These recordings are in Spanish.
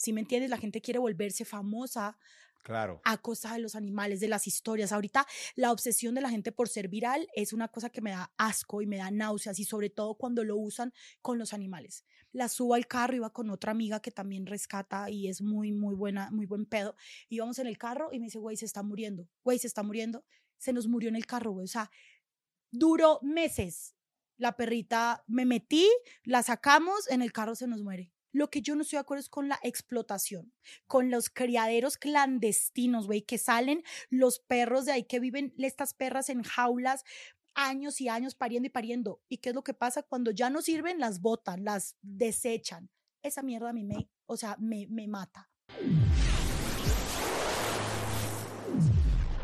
¿Sí me entiendes? La gente quiere volverse famosa Claro. a costa de los animales, de las historias. Ahorita la obsesión de la gente por ser viral es una cosa que me da asco y me da náuseas y sobre todo cuando lo usan con los animales. La subo al carro, iba con otra amiga que también rescata y es muy, muy buena, muy buen pedo. Íbamos en el carro y me dice, güey, se está muriendo, güey, se está muriendo. Se nos murió en el carro, güey. O sea, duró meses. La perrita, me metí, la sacamos, en el carro se nos muere. Lo que yo no estoy de acuerdo es con la explotación, con los criaderos clandestinos, güey, que salen los perros de ahí que viven estas perras en jaulas años y años pariendo y pariendo. ¿Y qué es lo que pasa? Cuando ya no sirven, las botan, las desechan. Esa mierda a mí me, o sea, me, me mata.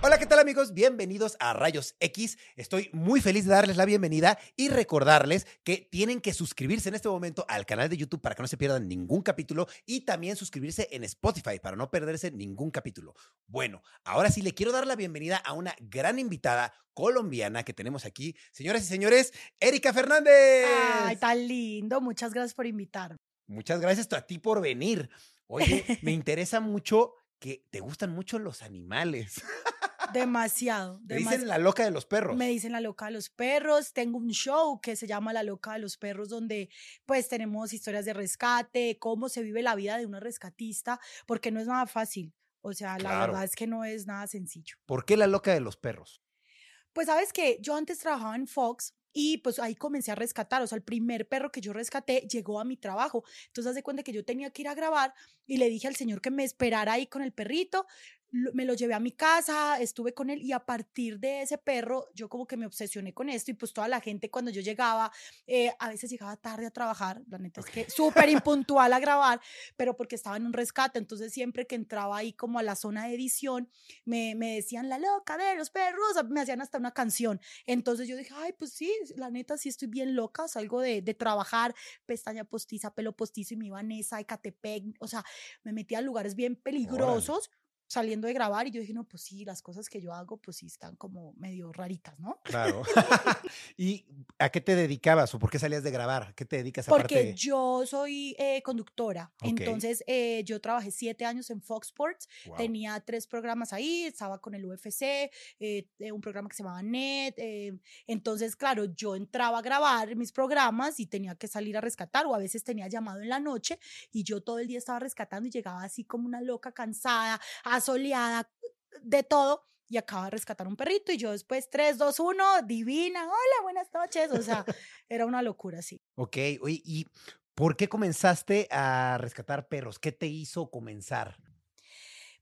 Hola, ¿qué tal amigos? Bienvenidos a Rayos X. Estoy muy feliz de darles la bienvenida y recordarles que tienen que suscribirse en este momento al canal de YouTube para que no se pierdan ningún capítulo y también suscribirse en Spotify para no perderse ningún capítulo. Bueno, ahora sí le quiero dar la bienvenida a una gran invitada colombiana que tenemos aquí. Señoras y señores, Erika Fernández. Ay, tan lindo. Muchas gracias por invitarme. Muchas gracias a ti por venir. Oye, me interesa mucho que te gustan mucho los animales. Demasiado. Demasiado. dicen la loca de los perros. Me dicen la loca de los perros. Tengo un show que se llama La loca de los perros, donde pues tenemos historias de rescate, cómo se vive la vida de una rescatista, porque no es nada fácil. O sea, la verdad es que no es nada sencillo. ¿Por qué la loca de los perros? Pues sabes que yo antes trabajaba en Fox y pues ahí comencé a rescatar, o sea, el primer perro que yo rescaté llegó a mi trabajo. Entonces, haz de cuenta que yo tenía que ir a grabar y le dije al señor que me esperara ahí con el perrito, me lo llevé a mi casa, estuve con él y a partir de ese perro yo como que me obsesioné con esto y pues toda la gente cuando yo llegaba, eh, a veces llegaba tarde a trabajar, la neta es que súper impuntual a grabar, pero porque estaba en un rescate, entonces siempre que entraba ahí como a la zona de edición, me, me decían la loca de los perros, me hacían hasta una canción. Entonces yo dije, ay, pues sí, la neta sí estoy bien loca, salgo de, de trabajar, pestaña postiza, pelo postizo y me iba a Nesa, Ecatepec, o sea, me metía a lugares bien peligrosos saliendo de grabar y yo dije, no, pues sí, las cosas que yo hago, pues sí están como medio raritas, ¿no? Claro. ¿Y a qué te dedicabas o por qué salías de grabar? ¿A qué te dedicas Porque aparte? yo soy eh, conductora, Ok. entonces eh, yo trabajé siete años en Fox Sports, Guau. tenía tres programas ahí, estaba con el UFC, eh, eh, un programa que se llamaba Net, eh, entonces claro, yo entraba a grabar mis programas y tenía que salir a rescatar o a veces tenía llamado en la noche y yo todo el día estaba rescatando y llegaba así como una loca cansada, asoleada, de todo. Y acaba de rescatar un perrito y yo después 3, 2, 1, divina, hola, buenas noches. O sea, era una locura, sí. Ok, oye, ¿y por qué comenzaste a rescatar perros? ¿Qué te hizo comenzar?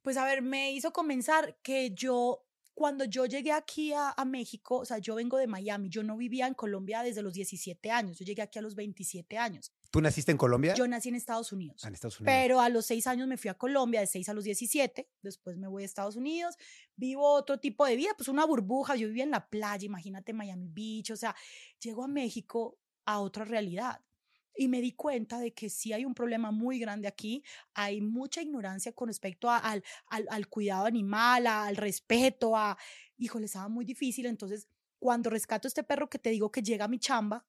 Pues a ver, me hizo comenzar que yo, cuando yo llegué aquí a, a México, o sea, yo vengo de Miami, yo no vivía en Colombia desde los 17 años, yo llegué aquí a los 27 años. ¿Tú naciste en Colombia? Yo nací en Estados Unidos. Ah, en Estados Unidos. Pero a los seis años me fui a Colombia, de 6 a los 17, después me voy a Estados Unidos, vivo otro tipo de vida, pues una burbuja, yo vivía en la playa, imagínate Miami Beach, o sea, llego a México a otra realidad. Y me di cuenta de que sí hay un problema muy grande aquí, hay mucha ignorancia con respecto a- al, al, al cuidado animal, a- al respeto, a, híjole, estaba muy difícil, entonces cuando rescato este perro que te digo que llega a mi chamba,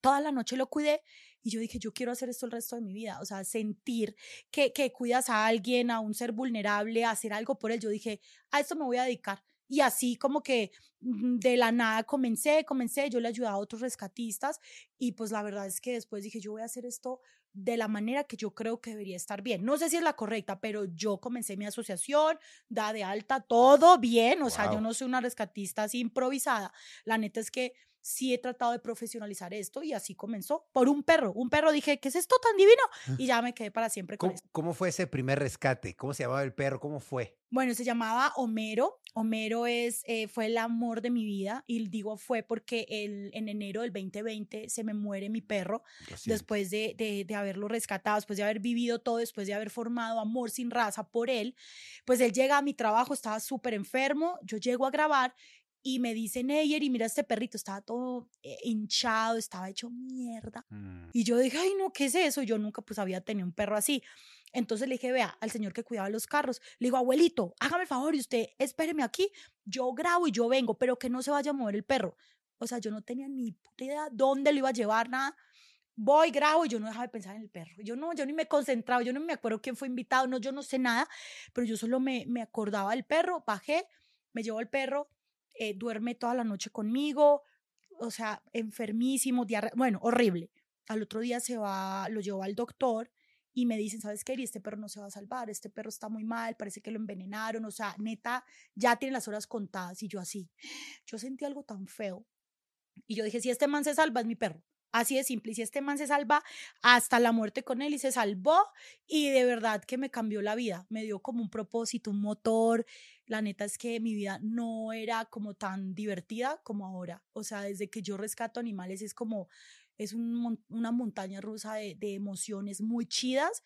toda la noche lo cuidé y yo dije, yo quiero hacer esto el resto de mi vida, o sea, sentir que, que cuidas a alguien, a un ser vulnerable, a hacer algo por él. Yo dije, a esto me voy a dedicar. Y así como que mm, de la nada comencé, comencé, yo le ayudaba a otros rescatistas y pues la verdad es que después dije, yo voy a hacer esto de la manera que yo creo que debería estar bien. No sé si es la correcta, pero yo comencé mi asociación, da de alta, todo bien, o sea, yo no soy una rescatista así improvisada. La neta es que sí he tratado de profesionalizar esto y así comenzó por un perro. Un perro dije, ¿qué es esto tan divino? Y ya me quedé para siempre con ¿Cómo, esto. cómo fue ese primer rescate? ¿Cómo se llamaba el perro? ¿Cómo fue? Bueno, se llamaba Homero. Homero es, eh, fue el amor de mi vida y digo fue porque el, en enero del 2020 se me muere mi perro después de, de, de haberlo rescatado, después de haber vivido todo, después de haber formado amor sin raza por él. Pues él llega a mi trabajo, estaba súper enfermo, yo llego a grabar y me dice Neyer y mira este perrito, estaba todo eh, hinchado, estaba hecho mierda. Mm, Y yo dije, ay, no, ¿qué es eso? Yo nunca pues había tenido un perro así. Entonces le dije, vea, al señor que cuidaba los carros, le digo, abuelito, hágame el favor y usted espéreme aquí, yo grabo y yo vengo, pero que no se vaya a mover el perro. O sea, yo no tenía ni puta idea dónde lo iba a llevar, nada. voy, grabo y yo no dejaba de pensar en el perro. Yo no, yo ni me concentraba, yo no me acuerdo quién fue invitado, no, yo no sé nada, pero yo solo me, me acordaba del perro, bajé, me llevo el perro, eh, duerme toda la noche conmigo, o sea, enfermísimo, diarrea, bueno, horrible. Al otro día se va, lo llevo al doctor y me dicen, ¿sabes qué? Este perro no se va a salvar, este perro está muy mal, parece que lo envenenaron, o sea, neta, ya tiene las horas contadas y yo así. Yo sentí algo tan feo. Y yo dije, si este man se salva, es mi perro. Así de simple. Y si este man se salva hasta la muerte con él y se salvó y de verdad que me cambió la vida. Me dio como un propósito, un motor. La neta es que mi vida no era como tan divertida como ahora. O sea, desde que yo rescato animales es como, es una montaña rusa de, de emociones muy chidas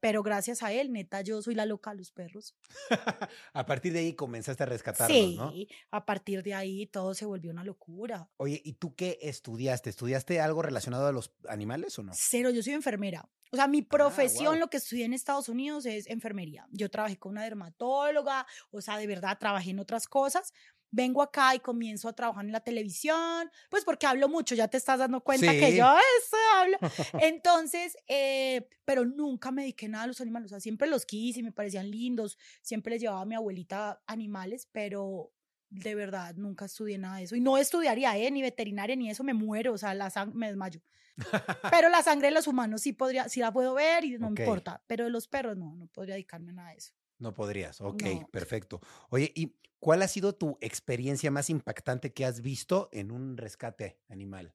pero gracias a él, neta, yo soy la loca de los perros. a partir de ahí comenzaste a rescatarlos, ¿no? Sí, a partir de ahí todo se volvió una locura. Oye, ¿y tú qué estudiaste? ¿Estudiaste algo relacionado a los animales o no? Cero, yo soy enfermera. O sea, mi ah, profesión, lo que estudié en Estados Unidos es enfermería. Yo trabajé con una dermatóloga, o sea, de verdad trabajé en otras cosas, vengo acá y comienzo a trabajar en la televisión, pues porque hablo mucho, ya te estás dando cuenta que yo eso hablo. Entonces, eh, pero nunca me dediqué nada a los animales, o sea, siempre los quise y me parecían lindos, siempre les llevaba a mi abuelita animales, pero de verdad nunca estudié nada de eso. Y no estudiaría, ¿eh? Ni veterinaria, ni eso, me muero, o sea, la me desmayo. pero la sangre de los humanos sí podría, sí la puedo ver y no me importa, pero de los perros no, no podría dedicarme a nada de eso. No podrías, ok, perfecto. Oye, ¿y cuál ha sido tu experiencia más impactante que has visto en un rescate animal?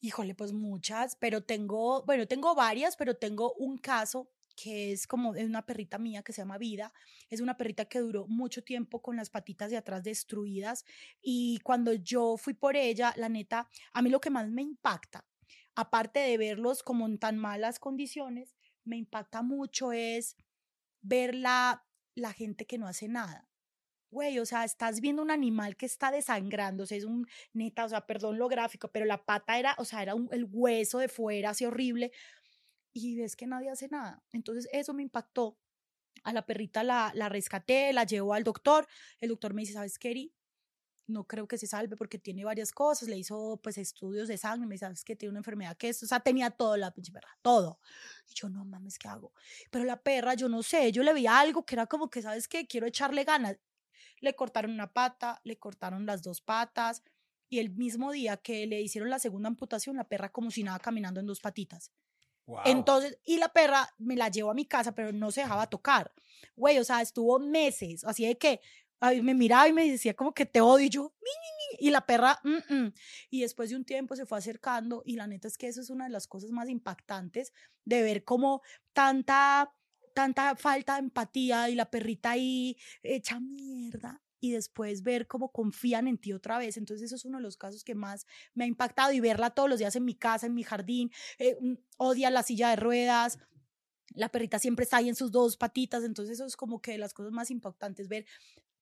Híjole, pues muchas, pero tengo, bueno, tengo varias, pero tengo un caso que es como es una perrita mía que se llama Vida. Es una perrita que duró mucho tiempo con las patitas de atrás destruidas y cuando yo fui por ella, la neta, a mí lo que más me impacta, aparte de verlos como en tan malas condiciones, me impacta mucho es ver la, gente que no hace nada. Güey, o sea, estás viendo un animal que está desangrándose, es un neta, o sea, perdón lo gráfico, pero la pata era, o sea, era el hueso de fuera, así horrible, y ves que nadie hace nada. Entonces, eso me impactó. A la perrita la, la rescaté, la llevo al doctor. El doctor me dice, ¿sabes qué, no creo que se salve porque tiene varias cosas, le hizo pues estudios de sangre, me sabes que tiene una enfermedad que es, o sea, tenía todo la pinche perra, todo. Y yo, no mames, ¿qué hago? Pero la perra, yo no sé, yo le vi algo que era como que, ¿sabes qué? Quiero echarle ganas. Le cortaron una pata, le cortaron las dos patas y el mismo día que le hicieron la segunda amputación, la perra como si nada caminando en dos patitas. Entonces, y la perra me la llevó a mi casa, pero no se dejaba tocar. Güey, o sea, estuvo meses, así de que me miraba y me decía como que te odio y yo, y la perra, y después de un tiempo se fue acercando y la neta es que eso es una de las cosas más impactantes de ver como tanta, tanta falta de empatía y la perrita ahí hecha mierda y después ver cómo confían en ti otra vez. Entonces eso es uno de los casos que más me ha impactado y verla todos los días en mi casa, en mi jardín, eh, mm, odia la silla de ruedas, la perrita siempre está ahí en sus dos patitas, entonces eso es como que las cosas más impactantes, ver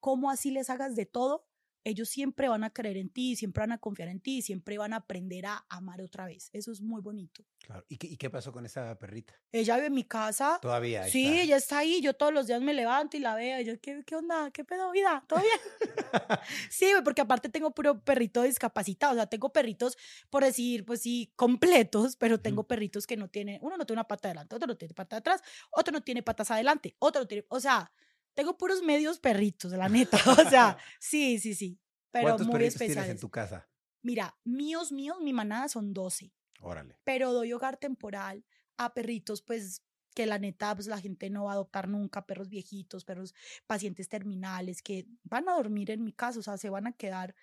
cómo así les hagas de todo, ellos siempre van a creer en ti, siempre van a confiar en ti, siempre van a aprender a amar otra vez. Eso es muy bonito. Claro. ¿Y qué, y qué pasó con esa perrita? Ella vive en mi casa. Todavía. sí, ella está ahí. Yo todos los días me levanto y la veo. Y yo, ¿qué, qué onda? ¿Qué pedo, vida? ¿Todo bien? sí, porque aparte tengo puro perrito discapacitado. O sea, tengo perritos, por decir, pues sí, completos, pero tengo perritos que no tienen, uno no tiene una pata adelante, otro no tiene pata atrás, otro no tiene patas adelante, otro no tiene, o sea, tengo puros medios perritos, la neta. O sea, sí, sí, sí. Pero ¿Cuántos muy perritos tienes en tu casa? Mira, míos, míos, mi manada son 12. Órale. Pero doy hogar temporal a perritos, pues, que la neta, pues, la gente no va a adoptar nunca, perros viejitos, perros pacientes terminales, que van a dormir en mi casa, o sea, se van a quedar,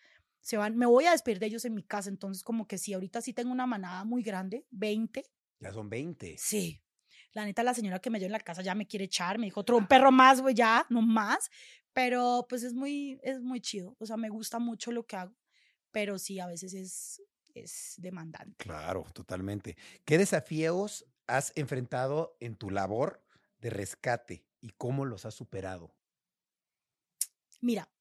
se van, me voy a despedir de ellos en mi casa, entonces como que sí, ahorita sí tengo una manada muy grande, 20. Ya son 20. Sí, la neta, la señora que me dio en la casa ya me quiere echar, me dijo, otro un perro más, güey, ya, no más. Pero pues es muy, es muy chido. O sea, me gusta mucho lo que hago, pero sí, a veces es, es demandante. Claro, totalmente. ¿Qué desafíos has enfrentado en tu labor de rescate y cómo los has superado? Mira,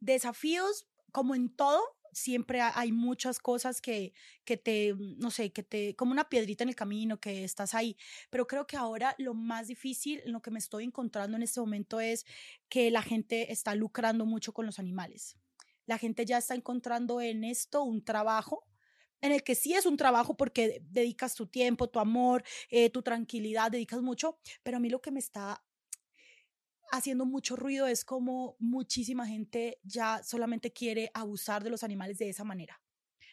desafíos como en todo, siempre hay muchas cosas que, que te, mm, no sé, que te, como una piedrita en el camino, que estás ahí. Pero creo que ahora lo más difícil, lo que me estoy encontrando en este momento es que la gente está lucrando mucho con los animales. La gente ya está encontrando en esto un trabajo en el que sí es un trabajo porque dedicas tu tiempo, tu amor, eh, tu tranquilidad, dedicas mucho, pero a mí lo que me está haciendo mucho ruido es como muchísima gente ya solamente quiere abusar de los animales de esa manera.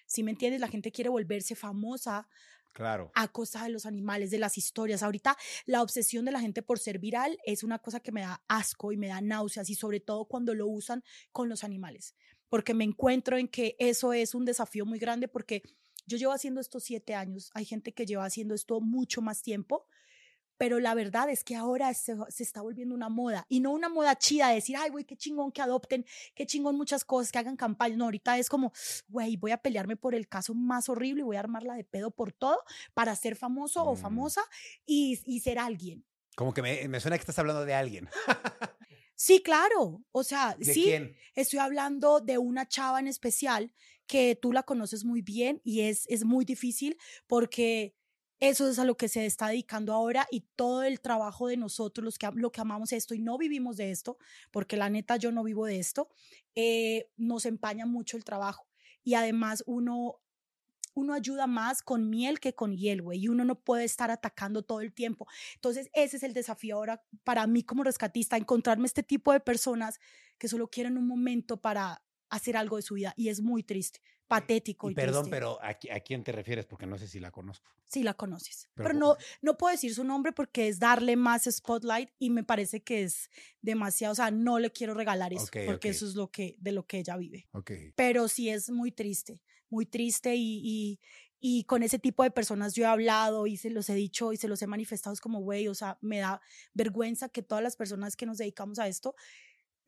Si me entiendes, la gente quiere volverse famosa Claro. a costa de los animales, de las historias. Ahorita la obsesión de la gente por ser viral es una cosa que me da asco y me da náuseas y sobre todo cuando lo usan con los animales, porque me encuentro en que eso es un desafío muy grande porque yo llevo haciendo esto siete años, hay gente que lleva haciendo esto mucho más tiempo. Pero la verdad es que ahora se, se está volviendo una moda y no una moda chida de decir, ay, güey, qué chingón que adopten, qué chingón muchas cosas, que hagan campañas. No, ahorita es como, güey, voy a pelearme por el caso más horrible y voy a armarla de pedo por todo para ser famoso o Mm. famosa y, y ser alguien. Como que me, me suena que estás hablando de alguien. Sí, claro. O sea, ¿De sí, quién? estoy hablando de una chava en especial que tú la conoces muy bien y es, es muy difícil porque eso es a lo que se está dedicando ahora y todo el trabajo de nosotros, los que, lo que amamos esto y no vivimos de esto, porque la neta yo no vivo de esto, eh, nos empaña mucho el trabajo. Y además uno, uno ayuda más con miel que con hiel, güey, y uno no puede estar atacando todo el tiempo. Entonces, ese es el desafío ahora para mí como rescatista, encontrarme este tipo de personas que solo quieren un momento para hacer algo de su vida y es muy triste, patético. Y Y, perdón, triste. pero ¿a, qui- a quién te refieres? Porque no sé si la conozco. Sí, la conoces. Pero no, no puedo decir su nombre porque es darle más spotlight y me parece que es demasiado, o sea, no le quiero regalar eso, Ok, porque eso es lo que, de lo que ella vive. Pero sí es muy triste, muy triste y, y, y con ese tipo de personas yo he hablado y se los he dicho y se los he manifestado, es como, güey, o sea, me da vergüenza que todas las personas que nos dedicamos a esto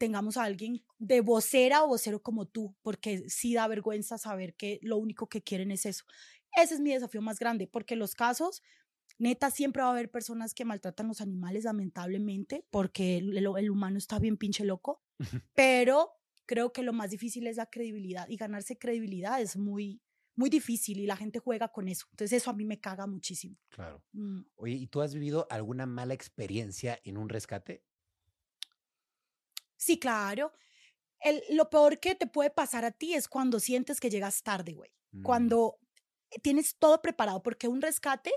tengamos a alguien de vocera o vocero como tú, porque sí da vergüenza saber que lo único que quieren es eso. Ese es mi desafío más grande, porque los casos, neta, siempre va a haber personas que maltratan los animales, lamentablemente, porque el, humano está bien pinche loco, pero creo que lo más difícil es la credibilidad y ganarse credibilidad es muy, muy difícil y la gente juega con eso. Entonces eso a mí me caga muchísimo. Claro. Mm. Oye, ¿y tú has vivido alguna mala experiencia en un rescate? Sí, claro. El, lo peor que te puede pasar a ti es cuando sientes que llegas tarde, güey. Mm, Cuando tienes todo preparado, porque un rescate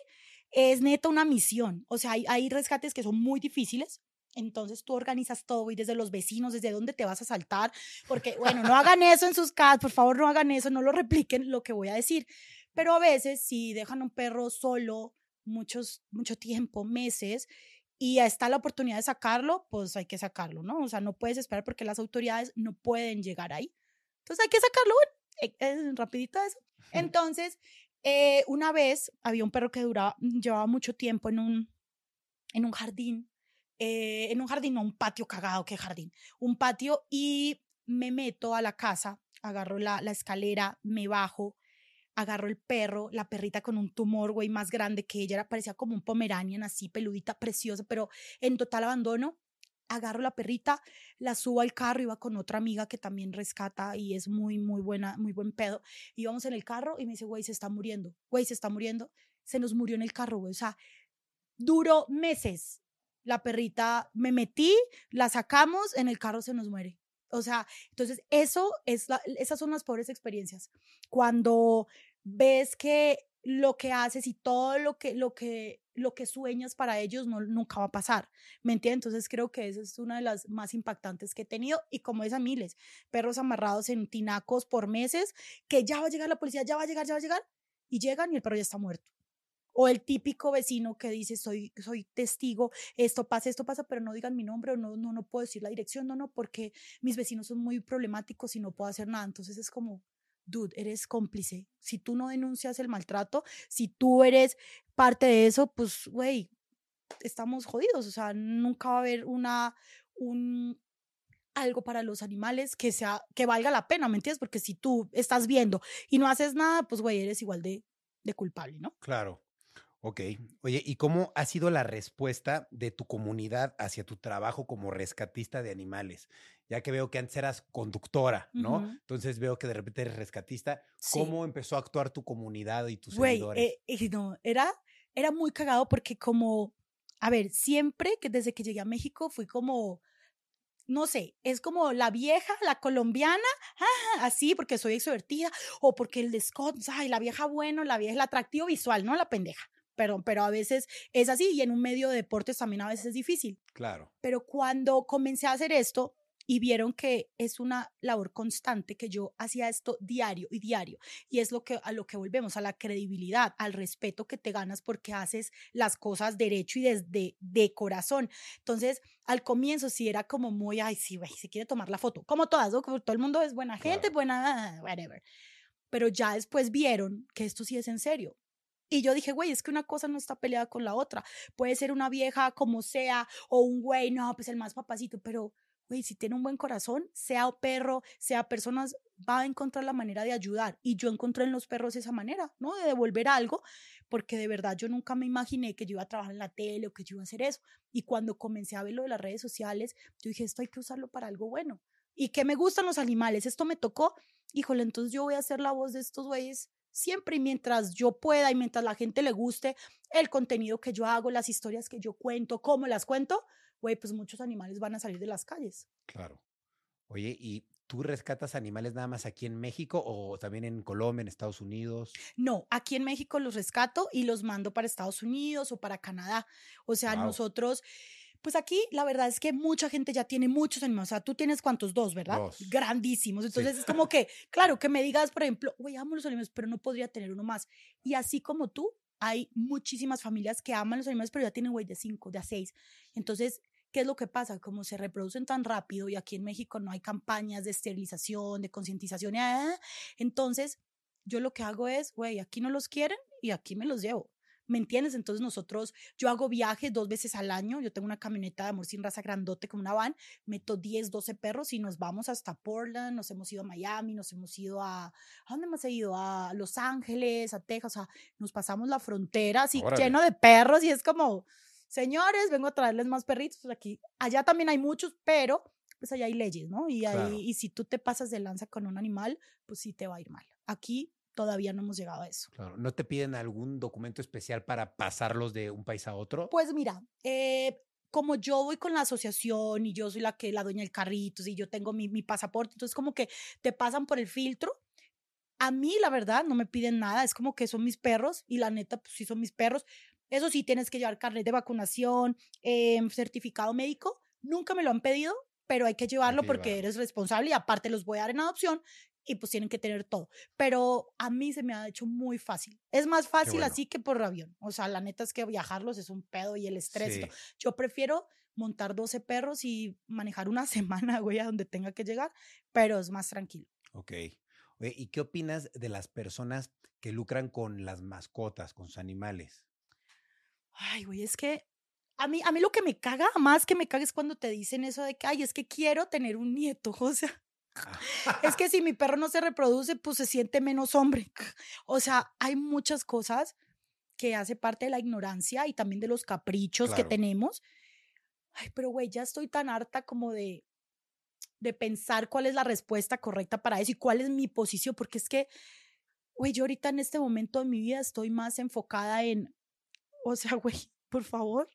es neta una misión. O sea, hay, hay rescates que son muy difíciles. Entonces tú organizas todo, güey, desde los vecinos, desde dónde te vas a saltar. Porque, bueno, no hagan eso en sus casas, por favor, no hagan eso, no lo repliquen lo que voy a decir. Pero a veces, si dejan a un perro solo muchos, mucho tiempo, meses, y está la oportunidad de sacarlo, pues hay que sacarlo, ¿no? O sea, no puedes esperar porque las autoridades no pueden llegar ahí. Entonces hay que sacarlo, bueno, eh, eh, rapidito eso. Entonces, eh, una vez había un perro que duraba, llevaba mucho tiempo en un, en un jardín, en un jardín, no un patio cagado, qué jardín, un patio y me meto a la casa, agarro la, la escalera, me bajo, agarro el perro, la perrita con un tumor, güey, más grande que ella, parecía como un pomeranian así, peludita, preciosa, pero en total abandono. Agarro la perrita, la subo al carro, iba con otra amiga que también rescata y es muy, muy buena, muy buen pedo. Íbamos en el carro y me dice, güey, se está muriendo, güey, se está muriendo. Se nos murió en el carro, güey. O sea, duró meses. La perrita, me metí, la sacamos, en el carro se nos muere. O sea, entonces eso es la- esas son las pobres experiencias. Cuando ves que lo que haces y todo lo que, lo que, lo que sueñas para ellos no, nunca va a pasar. ¿Me entiendes? Entonces creo que esa es una de las más impactantes que he tenido. Y como es a miles, perros amarrados en tinacos por meses, que ya va a llegar la policía, ya va a llegar, ya va a llegar, y llegan y el perro ya está muerto. O el típico vecino que dice, soy, soy testigo, esto pasa, esto pasa, pero no digan mi nombre o no, no, no puedo decir la dirección, no, no, porque mis vecinos son muy problemáticos y no puedo hacer nada. Entonces es como, dude, eres cómplice. Si tú no denuncias el maltrato, si tú eres parte de eso, pues, güey, estamos jodidos. O sea, nunca va a haber una, un, algo para los animales que sea, que valga la pena, ¿me entiendes? Porque si tú estás viendo y no haces nada, pues, güey, eres igual de, de culpable, ¿no? Claro. Ok. Oye, ¿y cómo ha sido la respuesta de tu comunidad hacia tu trabajo como rescatista de animales? Ya que veo que antes eras conductora, ¿no? Entonces veo que de repente eres rescatista. Sí. ¿Cómo empezó a actuar tu comunidad y tus seguidores? eh, no, era, era muy cagado porque como, a ver, siempre que desde que llegué a México fui como no sé, es como la vieja, la colombiana, ah, así porque soy extrovertida, o porque el de Scott, ay, la vieja bueno, la vieja, el atractivo visual, no la pendeja. Pero, pero a veces es así y en un medio de deportes también a veces es difícil. Claro. Pero cuando comencé a hacer esto, y vieron que es una labor constante, que yo hacía esto diario y diario. Y es lo que, a lo que volvemos, a la credibilidad, al respeto que te ganas porque haces las cosas derecho y desde de corazón. Entonces, al comienzo sí era como muy, ay, sí, güey, se quiere tomar la foto. Como todas, ¿no? Como todo el mundo es buena gente, buena, whatever. Pero ya después vieron que esto sí es en serio. Y yo dije, güey, es que una cosa no está peleada con la otra. Puede ser una vieja como sea, o un güey, no, pues el más papacito, pero güey, si tiene un buen corazón, sea perro, sea personas, va a encontrar la manera de ayudar. Y yo encontré en los perros esa manera, ¿no? De devolver algo, porque de verdad yo nunca me imaginé que yo iba a trabajar en la tele o que yo iba a hacer eso. Y cuando comencé a ver lo de las redes sociales, yo dije, esto hay que usarlo para algo bueno. Y que me gustan los animales, esto me tocó, híjole, entonces yo voy a ser la voz de estos güeyes siempre y mientras yo pueda y mientras la gente le guste el contenido que yo hago, las historias que yo cuento, cómo las cuento, güey, pues muchos animales van a salir de las calles. Claro. Oye, ¿y tú rescatas animales nada más aquí en México o también en Colombia, en Estados Unidos? No, aquí en México los rescato y los mando para Estados Unidos o para Canadá. O sea, nosotros... Pues aquí la verdad es que mucha gente ya tiene muchos animales. O sea, tú tienes cuántos, dos, ¿verdad? Dos. Grandísimos. Entonces es como que, claro, que me digas, por ejemplo, güey, amo los animales, pero no podría tener uno más. Y así como tú, hay muchísimas familias que aman los animales, pero ya tienen, güey, de cinco, de a seis. Entonces, ¿qué es lo que pasa? Como se reproducen tan rápido y aquí en México no hay campañas de esterilización, de concientización, ah, entonces yo lo que hago es, güey, aquí no los quieren y aquí me los llevo. ¿Me entiendes? Entonces nosotros, yo hago viajes dos veces al año, yo tengo una camioneta de amor sin raza grandote como una van, meto 10, 12 perros y nos vamos hasta Portland, nos hemos ido a Miami, nos hemos ido a, ¿a dónde hemos ido? A Los Ángeles, a Texas, o sea, nos pasamos la frontera así lleno de perros y es como, señores, vengo a traerles más perritos, pues aquí, allá también hay muchos, pero pues allá hay leyes, ¿no? Y, ahí, y si tú te pasas de lanza con un animal, pues sí te va a ir mal. Aquí todavía no hemos llegado a eso. Claro. ¿No te piden algún documento especial para pasarlos de un país a otro? Pues mira, eh, como yo voy con la asociación y yo soy la que la dueña del carrito y yo tengo mi, mi pasaporte, entonces como que te pasan por el filtro. A mí, la verdad, no me piden nada, es como que son mis perros y la neta, pues sí son mis perros. Eso sí, tienes que llevar carnet de vacunación, em, certificado médico. Nunca me lo han pedido, pero hay que llevarlo porque eres responsable y aparte los voy a dar en adopción y pues tienen que tener todo. Pero a mí se me ha hecho muy fácil. Es más fácil así que por avión. O sea, la neta es que viajarlos es un pedo y el estrés. Yo prefiero montar 12 perros y manejar una semana, güey, a donde tenga que llegar, pero es más tranquilo. Ok. ¿Y qué opinas de las personas que lucran con las mascotas, con sus animales? Ay, güey, es que a mí, a mí lo que me caga, más que me caga, es cuando te dicen eso de que, ay, es que quiero tener un nieto. O sea, es que si mi perro no se reproduce, pues se siente menos hombre. O sea, hay muchas cosas que hace parte de la ignorancia y también de los caprichos que tenemos. Ay, pero güey, ya estoy tan harta como de, de pensar cuál es la respuesta correcta para eso y cuál es mi posición, porque es que, güey, yo ahorita en este momento de mi vida estoy más enfocada en, o sea, güey, por favor,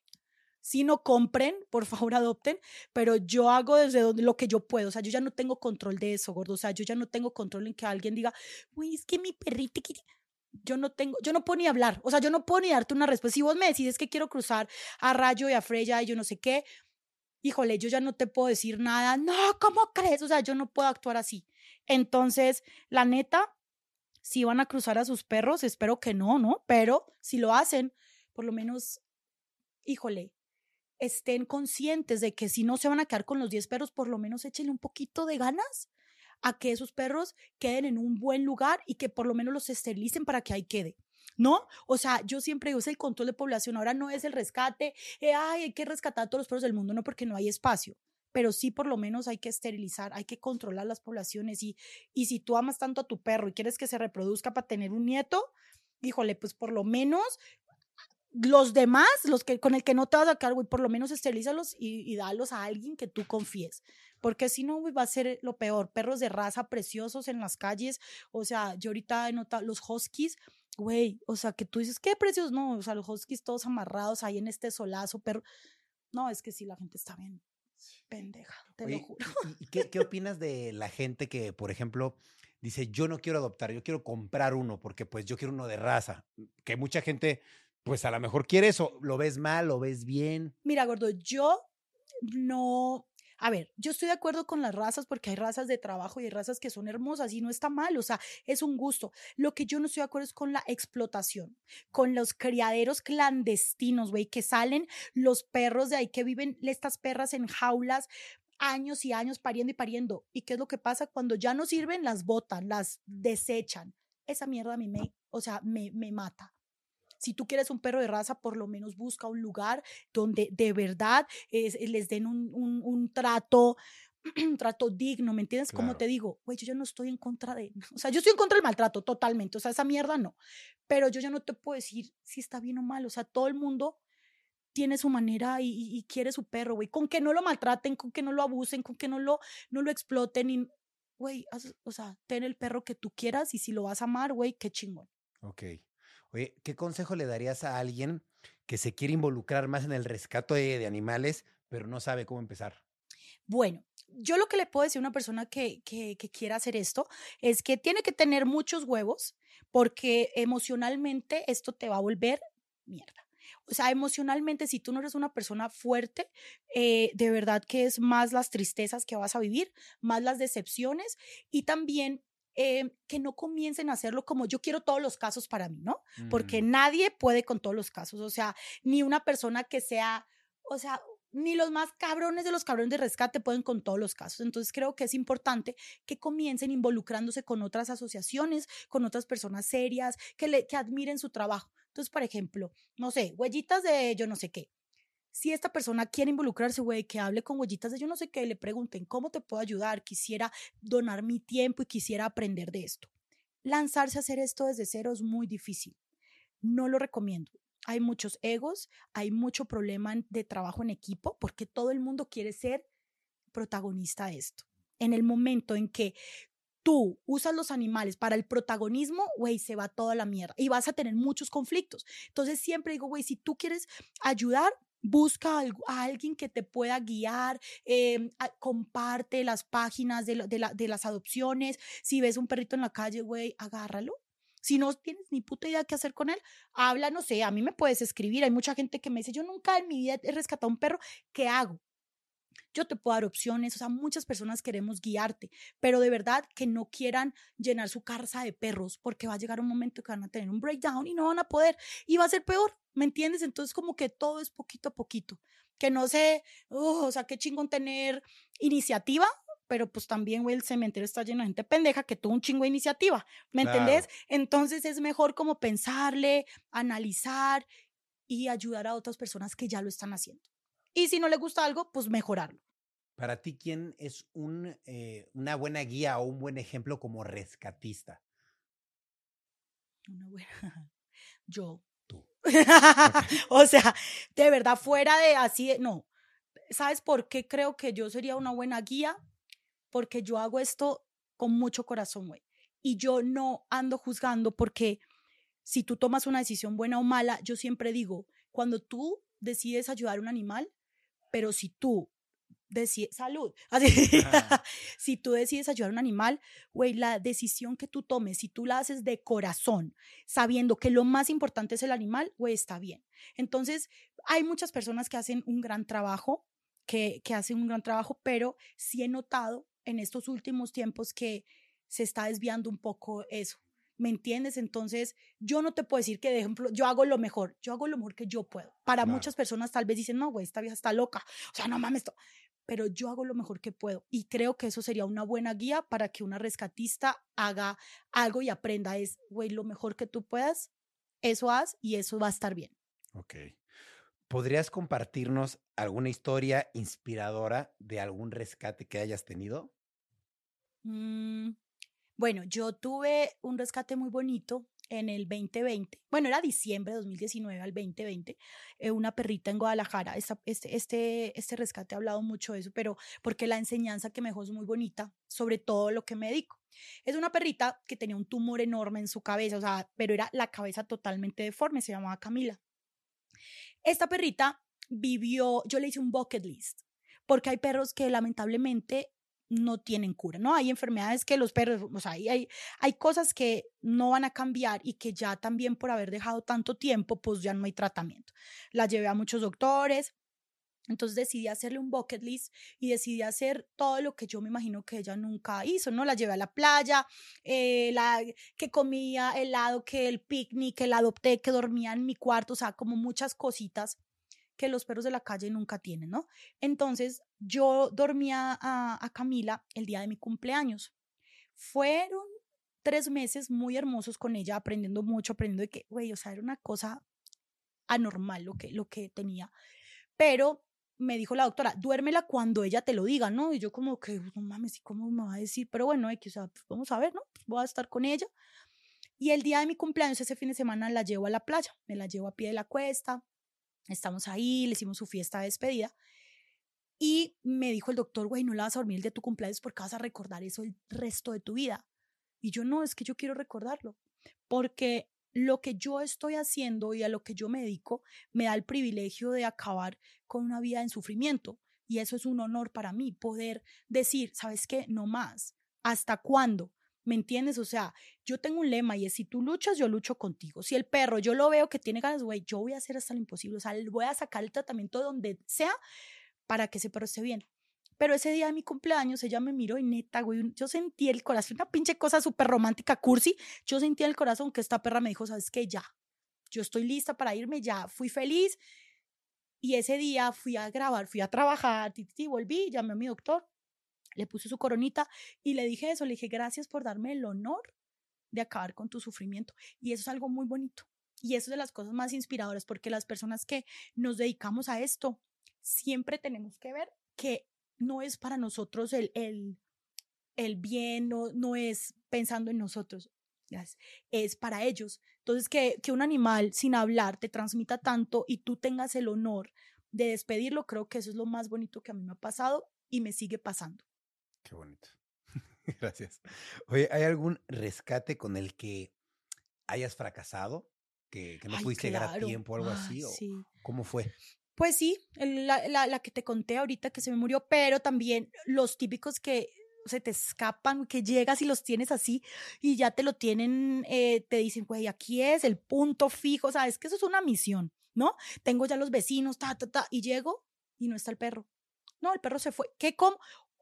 si no compren, por favor adopten, pero yo hago desde donde, lo que yo puedo, o sea, yo ya no tengo control de eso, gordo, o sea, yo ya no tengo control en que alguien diga, uy, es que mi perrito, yo no tengo, yo no puedo ni hablar, o sea, yo no puedo ni darte una respuesta. Si vos me decides que quiero cruzar a Rayo y a Freya y yo no sé qué, híjole, yo ya no te puedo decir nada, no, ¿cómo crees? O sea, yo no puedo actuar así. Entonces, la neta, si van a cruzar a sus perros, espero que no, ¿no? Pero si lo hacen, por lo menos, híjole, estén conscientes de que si no se van a quedar con los 10 perros, por lo menos échenle un poquito de ganas a que esos perros queden en un buen lugar y que por lo menos los esterilicen para que ahí quede. ¿No? O sea, yo siempre digo, es el control de población, ahora no es el rescate, eh, ay, hay que rescatar a todos los perros del mundo, no porque no hay espacio, pero sí por lo menos hay que esterilizar, hay que controlar las poblaciones y, y si tú amas tanto a tu perro y quieres que se reproduzca para tener un nieto, híjole, pues por lo menos los demás, los que con el que no te vas a quedar, güey, por lo menos esterilízalos y, y dalos a alguien que tú confíes. Porque si no, güey, va a ser lo peor. Perros de raza preciosos en las calles. O sea, yo ahorita he notado los huskies, güey, o sea, que tú dices, qué precios, no, o sea, los huskies todos amarrados ahí en este solazo, pero no, es que sí, la gente está bien Pendeja, te Oye, lo juro. ¿y- y qué, qué opinas de la gente que, por ejemplo, dice, yo no quiero adoptar, yo quiero comprar uno porque pues yo quiero uno de raza? Que mucha gente, pues a lo mejor quiere eso. ¿Lo ves mal? ¿Lo ves bien? Mira, gordo, yo no. A ver, yo estoy de acuerdo con las razas porque hay razas de trabajo y hay razas que son hermosas y no está mal, o sea, es un gusto. Lo que yo no estoy de acuerdo es con la explotación, con los criaderos clandestinos, güey, que salen los perros de ahí que viven estas perras en jaulas años y años pariendo y pariendo. ¿Y qué es lo que pasa? Cuando ya no sirven, las botan, las desechan. Esa mierda a mí me, o sea, me, me mata. Si tú quieres un perro de raza, por lo menos busca un lugar donde de verdad es- les den un, un- un trato, un trato digno, ¿me entiendes? Como Claro. te digo, güey, yo ya no estoy en contra de, o sea, yo estoy en contra del maltrato totalmente, o sea, esa mierda no, pero yo ya no te puedo decir si está bien o mal, o sea, todo el mundo tiene su manera y, y- y quiere su perro, güey, con que no lo maltraten, con que no lo abusen, con que no lo, no lo exploten, y, güey, o sea, ten el perro que tú quieras y si lo vas a amar, güey, qué chingón. Ok. ¿Qué consejo le darías a alguien que se quiere involucrar más en el rescate de, animales, pero no sabe cómo empezar? Bueno, yo lo que le puedo decir a una persona que, que, que quiera hacer esto es que tiene que tener muchos huevos porque emocionalmente esto te va a volver mierda. O sea, emocionalmente, si tú no eres una persona fuerte, eh, de verdad que es más las tristezas que vas a vivir, más las decepciones y también eh, que no comiencen a hacerlo como yo quiero todos los casos para mí, ¿no? porque Mm, nadie puede con todos los casos, o sea, ni una persona que sea, o sea, ni los más cabrones de los cabrones de rescate pueden con todos los casos. Entonces creo que es importante que comiencen involucrándose con otras asociaciones, con otras personas serias, que, le, que admiren su trabajo. Entonces, por ejemplo, no sé, huellitas de yo no sé qué. Si esta persona quiere involucrarse, güey, que hable con huellitas de yo no sé qué, le pregunten cómo te puedo ayudar, quisiera donar mi tiempo y quisiera aprender de esto. Lanzarse a hacer esto desde cero es muy difícil no lo recomiendo. Hay muchos egos, hay mucho problema de trabajo en equipo, porque todo el mundo quiere ser protagonista de esto. En el momento en que tú usas los animales para el protagonismo, güey, se va toda la mierda y vas a tener muchos conflictos. Entonces siempre digo, güey, si tú quieres ayudar, busca a alguien que te pueda guiar, a- comparte las páginas de, de las adopciones. Si ves un perrito en la calle, güey, agárralo. Si no tienes ni puta idea qué hacer con él, habla, no sé, a mí me puedes escribir. Hay mucha gente que me dice, yo nunca en mi vida he rescatado un perro, ¿qué hago? Yo te puedo dar opciones, o sea, muchas personas queremos guiarte, pero de verdad que no quieran llenar su casa de perros, porque va a llegar un momento que van a tener un breakdown y no van a poder, y va a ser peor, ¿me entiendes? Entonces como que todo es poquito a poquito, que no sé, oh, o sea, qué chingón tener iniciativa, pero pues también, güey, el cementerio está lleno de gente pendeja que tuvo un chingo de iniciativa, ¿me entendés? Claro. Entonces es mejor como pensarle, analizar y ayudar a otras personas que ya lo están haciendo. Y si no le gusta algo, pues mejorarlo. Para ti, ¿quién es un, eh, una buena guía o un buen ejemplo como rescatista? Una buena. Yo. Tú. o sea, de verdad, fuera de así, de- no. ¿Sabes por qué creo que yo sería una buena guía? Porque yo hago esto con mucho corazón, güey. Y yo no ando juzgando porque si tú tomas una decisión buena o mala, yo siempre digo, cuando tú decides ayudar a un animal, pero si tú decides, salud, así, si tú decides ayudar a un animal, güey, la decisión que tú tomes, si tú la haces de corazón, sabiendo que lo más importante es el animal, güey, está bien. Entonces, hay muchas personas que hacen un gran trabajo, que, que hacen un gran trabajo, pero sí he notado en estos últimos tiempos que se está desviando un poco eso. ¿Me entiendes? Entonces, yo no te puedo decir que, de ejemplo, yo hago lo mejor, yo hago lo mejor que yo puedo. Para Claro. muchas personas tal vez dicen, no, güey, esta vieja está loca. O sea, no mames, esto. pero yo hago lo mejor que puedo. Y creo que eso sería una buena guía para que una rescatista haga algo y aprenda. Es, güey, lo mejor que tú puedas, eso haz y eso va a estar bien. Ok. ¿Podrías compartirnos alguna historia inspiradora de algún rescate que hayas tenido? Mm, bueno, yo tuve un rescate muy bonito en el 2020. Bueno, era diciembre de 2019 al 2020. eh, una perrita en Guadalajara. Esta- este, este, este rescate ha hablado mucho de eso, pero porque la enseñanza que me dejó es muy bonita, sobre todo lo que me dedico. Es una perrita que tenía un tumor enorme en su cabeza, o sea, pero era la cabeza totalmente deforme, se llamaba Camila. Esta perrita vivió, yo le hice un bucket list, porque hay perros que lamentablemente no tienen cura, ¿no? Hay enfermedades que los perros, o sea, hay, hay cosas que no van a cambiar y que ya también por haber dejado tanto tiempo, pues ya no hay tratamiento. La llevé a muchos doctores, entonces decidí hacerle un bucket list y decidí hacer todo lo que yo me imagino que ella nunca hizo, ¿no? La llevé a la playa, eh, la, que comía helado, que el picnic, que la adopté, que dormía en mi cuarto, o sea, como muchas cositas que los perros de la calle nunca tienen, ¿no? Entonces yo dormía a, Camila el día de mi cumpleaños. Fueron tres meses muy hermosos con ella, aprendiendo mucho, aprendiendo de que, güey, o sea, era una cosa anormal lo que, lo que tenía. Pero me dijo la doctora, duérmela cuando ella te lo diga, ¿no? Y yo como que, no mames, ¿cómo me va a decir? Pero bueno, que, o pues, vamos a ver, ¿no? Voy a estar con ella. Y el día de mi cumpleaños, ese fin de semana, la llevo a la playa, me la llevo a pie de la cuesta, estamos ahí, le hicimos su fiesta de despedida. Y me dijo el doctor, güey, no la vas a dormir el de tu cumpleaños porque vas a recordar eso el resto de tu vida. Y yo no, es que yo quiero recordarlo, porque lo que yo estoy haciendo y a lo que yo me dedico me da el privilegio de acabar con una vida en sufrimiento. Y eso es un honor para mí, poder decir, ¿sabes qué? No más. ¿Hasta cuándo? ¿Me entiendes? O sea, yo tengo un lema y es, si tú luchas, yo lucho contigo. Si el perro, yo lo veo que tiene ganas, güey, yo voy a hacer hasta lo imposible. O sea, voy a sacar el tratamiento donde sea para que ese perro esté bien. Pero ese día de mi cumpleaños ella me miró y neta, güey, yo sentí el corazón, una pinche cosa súper romántica, cursi. Yo sentí el corazón que esta perra me dijo, ¿sabes qué? Ya, yo estoy lista para irme, ya fui feliz. Y ese día fui a grabar, fui a trabajar, y volví, llamé a mi doctor, le puse su coronita y le dije eso, le dije, gracias por darme el honor de acabar con tu sufrimiento. Y eso es algo muy bonito. Y eso es de las cosas más inspiradoras, porque las personas que nos dedicamos a esto, siempre tenemos que ver que no es para nosotros el, el, el bien, no, no es pensando en nosotros, es para ellos. Entonces, que, que un animal sin hablar te transmita tanto y tú tengas el honor de despedirlo, creo que eso es lo más bonito que a mí me ha pasado y me sigue pasando. Qué bonito. Gracias. Oye, ¿hay algún rescate con el que hayas fracasado? Que, que no pudiste llegar a tiempo o algo así? ¿o ¿Cómo fue? Pues sí, la, la, la, que te conté ahorita que se me murió, pero también los típicos que se te escapan, que llegas y los tienes así y ya te lo tienen, eh, te dicen, güey, aquí es el punto fijo, sabes que eso es una misión, ¿no? Tengo ya los vecinos, ta, ta, ta, y llego y no está el perro. No, el perro se fue. ¿Qué com?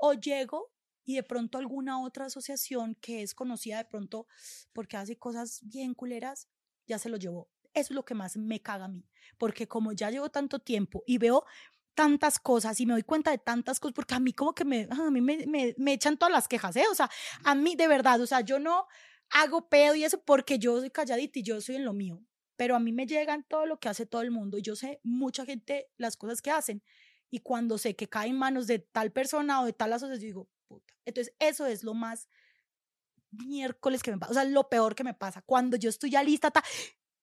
O llego y de pronto alguna otra asociación que es conocida de pronto porque hace cosas bien culeras, ya se lo llevó. Eso es lo que más me caga a mí, porque como ya llevo tanto tiempo y veo tantas cosas y me doy cuenta de tantas cosas, porque a mí como que me, a mí me, me, me echan todas las quejas, ¿eh? O sea, a mí de verdad, o sea, yo no hago pedo y eso porque yo soy calladita y yo soy en lo mío, pero a mí me llegan todo lo que hace todo el mundo y yo sé mucha gente las cosas que hacen y cuando sé que cae en manos de tal persona o de tal asociación, digo, puta. Entonces, eso es lo más miércoles que me pasa, o sea, lo peor que me pasa. Cuando yo estoy ya lista, ta,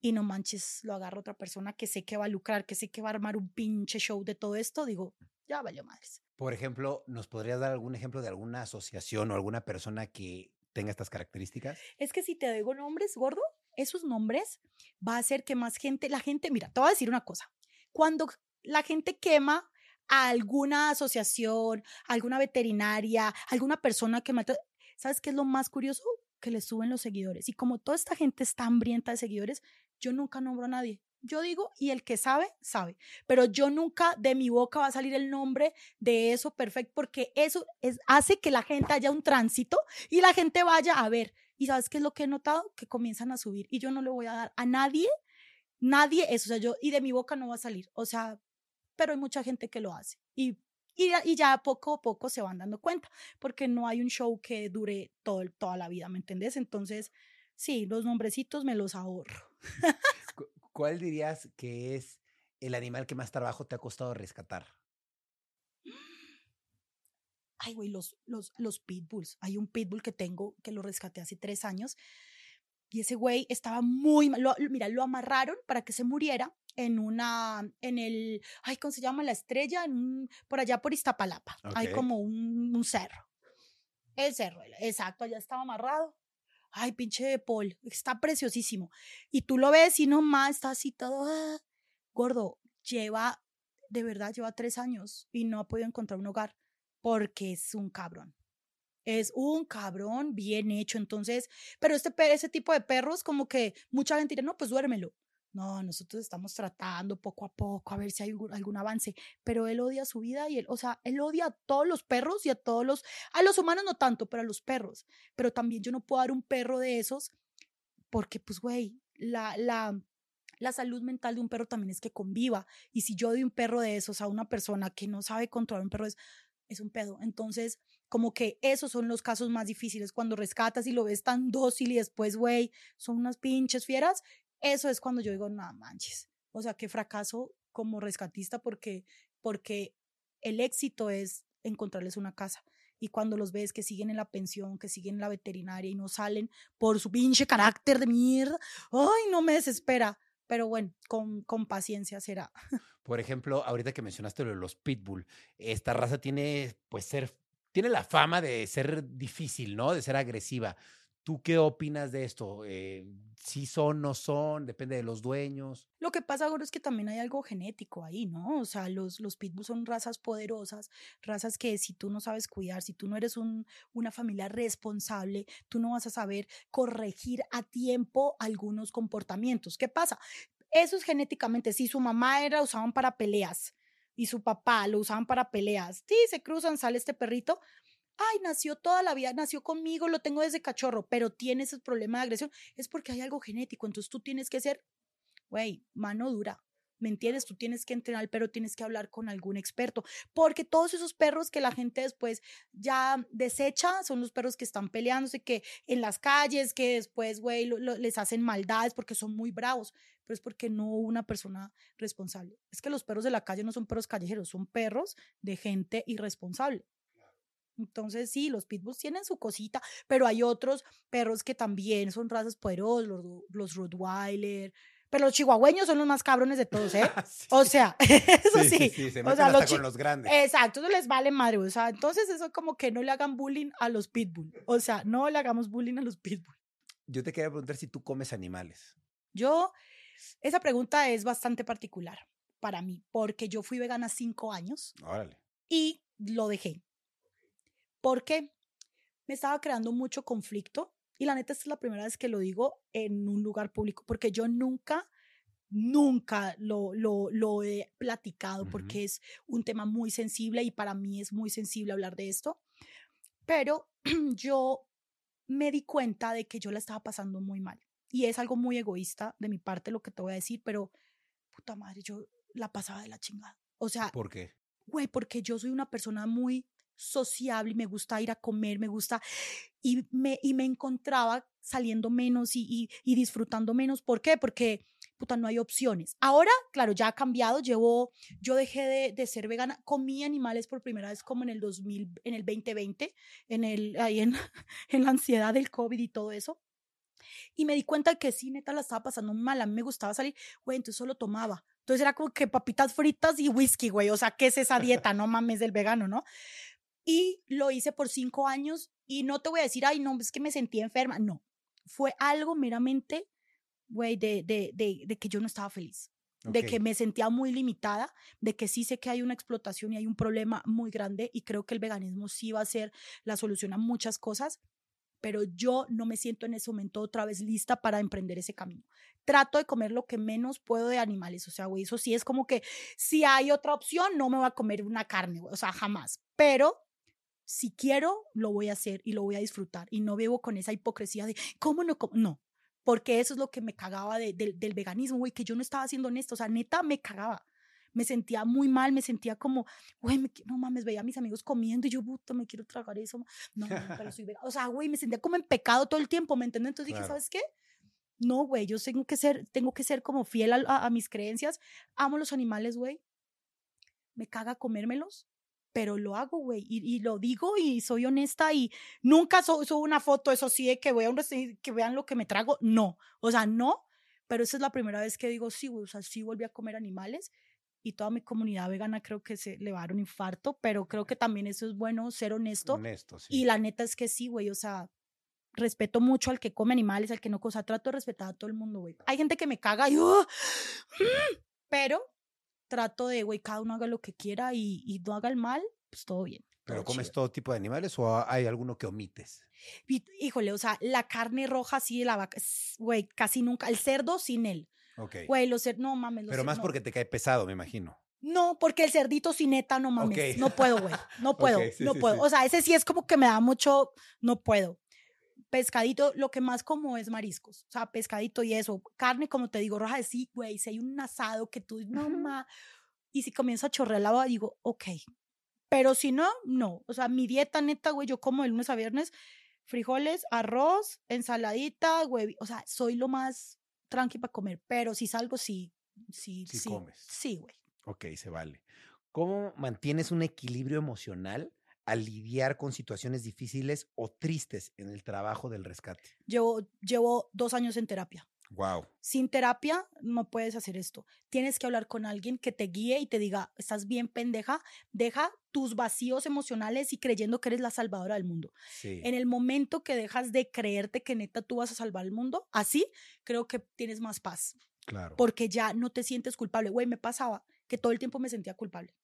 y no manches, lo agarro otra persona que sé que va a lucrar, que sé que va a armar un pinche show de todo esto, digo, ya valió madres. Por ejemplo, ¿nos podrías dar algún ejemplo de alguna asociación o alguna persona que tenga estas características? Es que si te digo nombres, gordo, esos nombres va a hacer que más gente, la gente, mira, te voy a decir una cosa, cuando la gente quema alguna asociación, alguna veterinaria, alguna persona que mata, ¿sabes qué es lo más curioso? Que le suben los seguidores. Y como toda esta gente está hambrienta de seguidores, yo nunca nombro a nadie. Yo digo, y el que sabe, sabe. Pero yo nunca de mi boca va a salir el nombre de eso perfecto, porque eso es, hace que la gente haya un tránsito y la gente vaya a ver. ¿Y sabes qué es lo que he notado? Que comienzan a subir. Y yo no le voy a dar a nadie, nadie eso. O sea, yo, y de mi boca no va a salir. O sea, pero hay mucha gente que lo hace. Y y, y, ya poco a poco se van dando cuenta, porque no hay un show que dure todo, toda la vida, ¿me entendés? Entonces, Sí, los nombrecitos me los ahorro. ¿Cuál dirías que es el animal que más trabajo te ha costado rescatar? Ay, güey, los, los, los pitbulls. Hay un pitbull que tengo que lo rescaté hace tres años. Y ese güey estaba muy mal. mira, lo amarraron para que se muriera en una, en el, ay, ¿cómo se llama? La estrella, en por allá por Iztapalapa. Hay como un, un cerro. El cerro, exacto, allá estaba amarrado ay, pinche de Paul, está preciosísimo. Y tú lo ves y nomás está así todo, ah, gordo, lleva de verdad lleva tres años y no ha podido encontrar un hogar porque es un cabrón. Es un cabrón bien hecho. Entonces, pero este, ese tipo de perros, como que mucha gente dirá, no, pues duérmelo. No, nosotros estamos tratando poco a poco a ver si hay algún, avance, pero él odia su vida y él, o sea, él odia a todos los perros y a todos los, a los humanos no tanto, pero a los perros. Pero también yo no puedo dar un perro de esos porque, pues, güey, la, la, la salud mental de un perro también es que conviva. Y si yo doy un perro de esos a una persona que no sabe controlar un perro, es, es un pedo. Entonces, como que esos son los casos más difíciles, cuando rescatas y lo ves tan dócil y después, güey, son unas pinches fieras. Eso es cuando yo digo, no manches. O sea, qué fracaso como rescatista porque, porque el éxito es encontrarles una casa. Y cuando los ves que siguen en la pensión, que siguen en la veterinaria y no salen por su pinche carácter de mierda, ay, no me desespera. Pero bueno, con, con paciencia será. Por ejemplo, ahorita que mencionaste lo de los pitbull, esta raza tiene, pues, ser, tiene la fama de ser difícil, ¿no? De ser agresiva. ¿Tú qué opinas de esto? Eh, ¿Sí son, no son? ¿Depende de los dueños? Lo que pasa ahora es que también hay algo genético ahí, ¿no? O sea, los, los pitbulls son razas poderosas, razas que si tú no sabes cuidar, si tú no eres un, una familia responsable, tú no vas a saber corregir a tiempo algunos comportamientos. ¿Qué pasa? Eso es genéticamente. Si su mamá era, usaban para peleas y su papá lo usaban para peleas, sí, se cruzan, sale este perrito, ay, nació toda la vida, nació conmigo, lo tengo desde cachorro, pero tiene ese problema de agresión, es porque hay algo genético. Entonces tú tienes que ser, güey, mano dura. ¿Me entiendes? Tú tienes que entrenar, pero tienes que hablar con algún experto. Porque todos esos perros que la gente después ya desecha son los perros que están peleándose, que en las calles, que después, güey, les hacen maldades porque son muy bravos. Pero es porque no hubo una persona responsable. Es que los perros de la calle no son perros callejeros, son perros de gente irresponsable. Entonces, sí, los pitbulls tienen su cosita, pero hay otros perros que también son razas poderosas, los, los Rottweiler, pero los chihuahueños son los más cabrones de todos, ¿eh? O sea, eso sí. sí, se o sea, los con los grandes. Exacto, eso les vale madre. O sea, entonces eso como que no le hagan bullying a los pitbull. O sea, no le hagamos bullying a los pitbull. Yo te quería preguntar si tú comes animales. Yo, esa pregunta es bastante particular para mí, porque yo fui vegana cinco años. Órale. Y lo dejé. Porque me estaba creando mucho conflicto y la neta esta es la primera vez que lo digo en un lugar público, porque yo nunca, nunca lo, lo, lo he platicado porque es un tema muy sensible y para mí es muy sensible hablar de esto. Pero yo me di cuenta de que yo la estaba pasando muy mal. Y es algo muy egoísta de mi parte lo que te voy a decir, pero puta madre, yo la pasaba de la chingada. O sea, ¿por qué? Güey, porque yo soy una persona muy sociable y me gusta ir a comer, me gusta y me, y me encontraba saliendo menos y, y, disfrutando menos. ¿Por qué? Porque puta, no hay opciones. Ahora, claro, ya ha cambiado. Llevo, yo dejé de, de, ser vegana, comí animales por primera vez como en el 2000, en el 2020, en el, ahí en, en la ansiedad del COVID y todo eso. Y me di cuenta que sí, neta, la estaba pasando mal. A mí me gustaba salir, güey, entonces solo tomaba. Entonces era como que papitas fritas y whisky, güey. O sea, ¿qué es esa dieta? No mames del vegano, ¿no? Y lo hice por cinco años y no te voy a decir, ay, no, es que me sentí enferma. No, fue algo meramente, güey, de, de, de, de, que yo no estaba feliz. De que me sentía muy limitada, de que sí sé que hay una explotación y hay un problema muy grande y creo que el veganismo sí va a ser la solución a muchas cosas, pero yo no me siento en ese momento otra vez lista para emprender ese camino. Trato de comer lo que menos puedo de animales, o sea, güey, eso sí es como que si hay otra opción, no me voy a comer una carne, o sea, jamás, pero si quiero, lo voy a hacer y lo voy a disfrutar. Y no vivo con esa hipocresía de, ¿cómo no? No, porque eso es lo que me cagaba del veganismo, güey, que yo no estaba haciendo honesto, o sea, neta me cagaba. Me sentía muy mal, me sentía como, güey, no mames, veía a mis amigos comiendo y yo, puta, me quiero tragar eso. No, pero soy vegana. O sea, güey, me sentía como en pecado todo el tiempo, ¿me entiendes? Entonces dije, ¿sabes qué? No, güey, yo tengo que ser, tengo que ser como fiel a, a mis creencias. Amo los animales, güey. Me caga comérmelos, pero lo hago, güey, y, lo digo y soy honesta y nunca subo una foto, eso sí, de que, voy a que vean lo que me trago, no, o sea, no, pero esa es la primera vez que digo, sí, güey, o sea, sí volví a comer animales y toda mi comunidad vegana creo que se le va a dar un infarto, pero creo que también eso es bueno, ser honesto. Honesto, sí. Y la neta es que sí, güey, o sea, respeto mucho al que come animales, al que no, o sea, trato de respetar a todo el mundo, güey. Hay gente que me caga y, ¡oh! pero trato de, güey, cada uno haga lo que quiera y, y no haga el mal, pues todo bien. ¿Pero comes chido. todo tipo de animales o hay alguno que omites? Híjole, o sea, la carne roja sí de la vaca, güey, casi nunca. El cerdo sin él. Güey, los cerdos, no mames. los Pero más no. porque te cae pesado, me imagino. No, porque el cerdito sin neta, no mames. No puedo, güey. No puedo, sí, no sí, puedo. sí. O sea, ese sí es como que me da mucho, no puedo. Pescadito, lo que más como es mariscos. O sea, pescadito y eso. Carne, como te digo, roja, sí, güey. Si hay un asado que tú, no ma. Y si comienza a chorrear la digo, ok. Pero si no, no. O sea, mi dieta neta, güey, yo como de lunes a viernes frijoles, arroz, ensaladita, güey. O sea, soy lo más tranqui para comer. Pero si salgo, sí, sí, Sí sí. comes. Sí, güey. Ok, se vale. ¿Cómo mantienes un equilibrio emocional al lidiar con situaciones difíciles o tristes en el trabajo del rescate? Llevo, llevo dos años en terapia. Wow. Sin terapia no puedes hacer esto. Tienes que hablar con alguien que te guíe y te diga, estás bien pendeja, deja tus vacíos emocionales y creyendo que eres la salvadora del mundo. Sí. En el momento que dejas de creerte que neta tú vas a salvar el mundo, así creo que tienes más paz, Claro. porque ya no te sientes culpable. Güey, me pasaba que todo el tiempo me sentía culpable.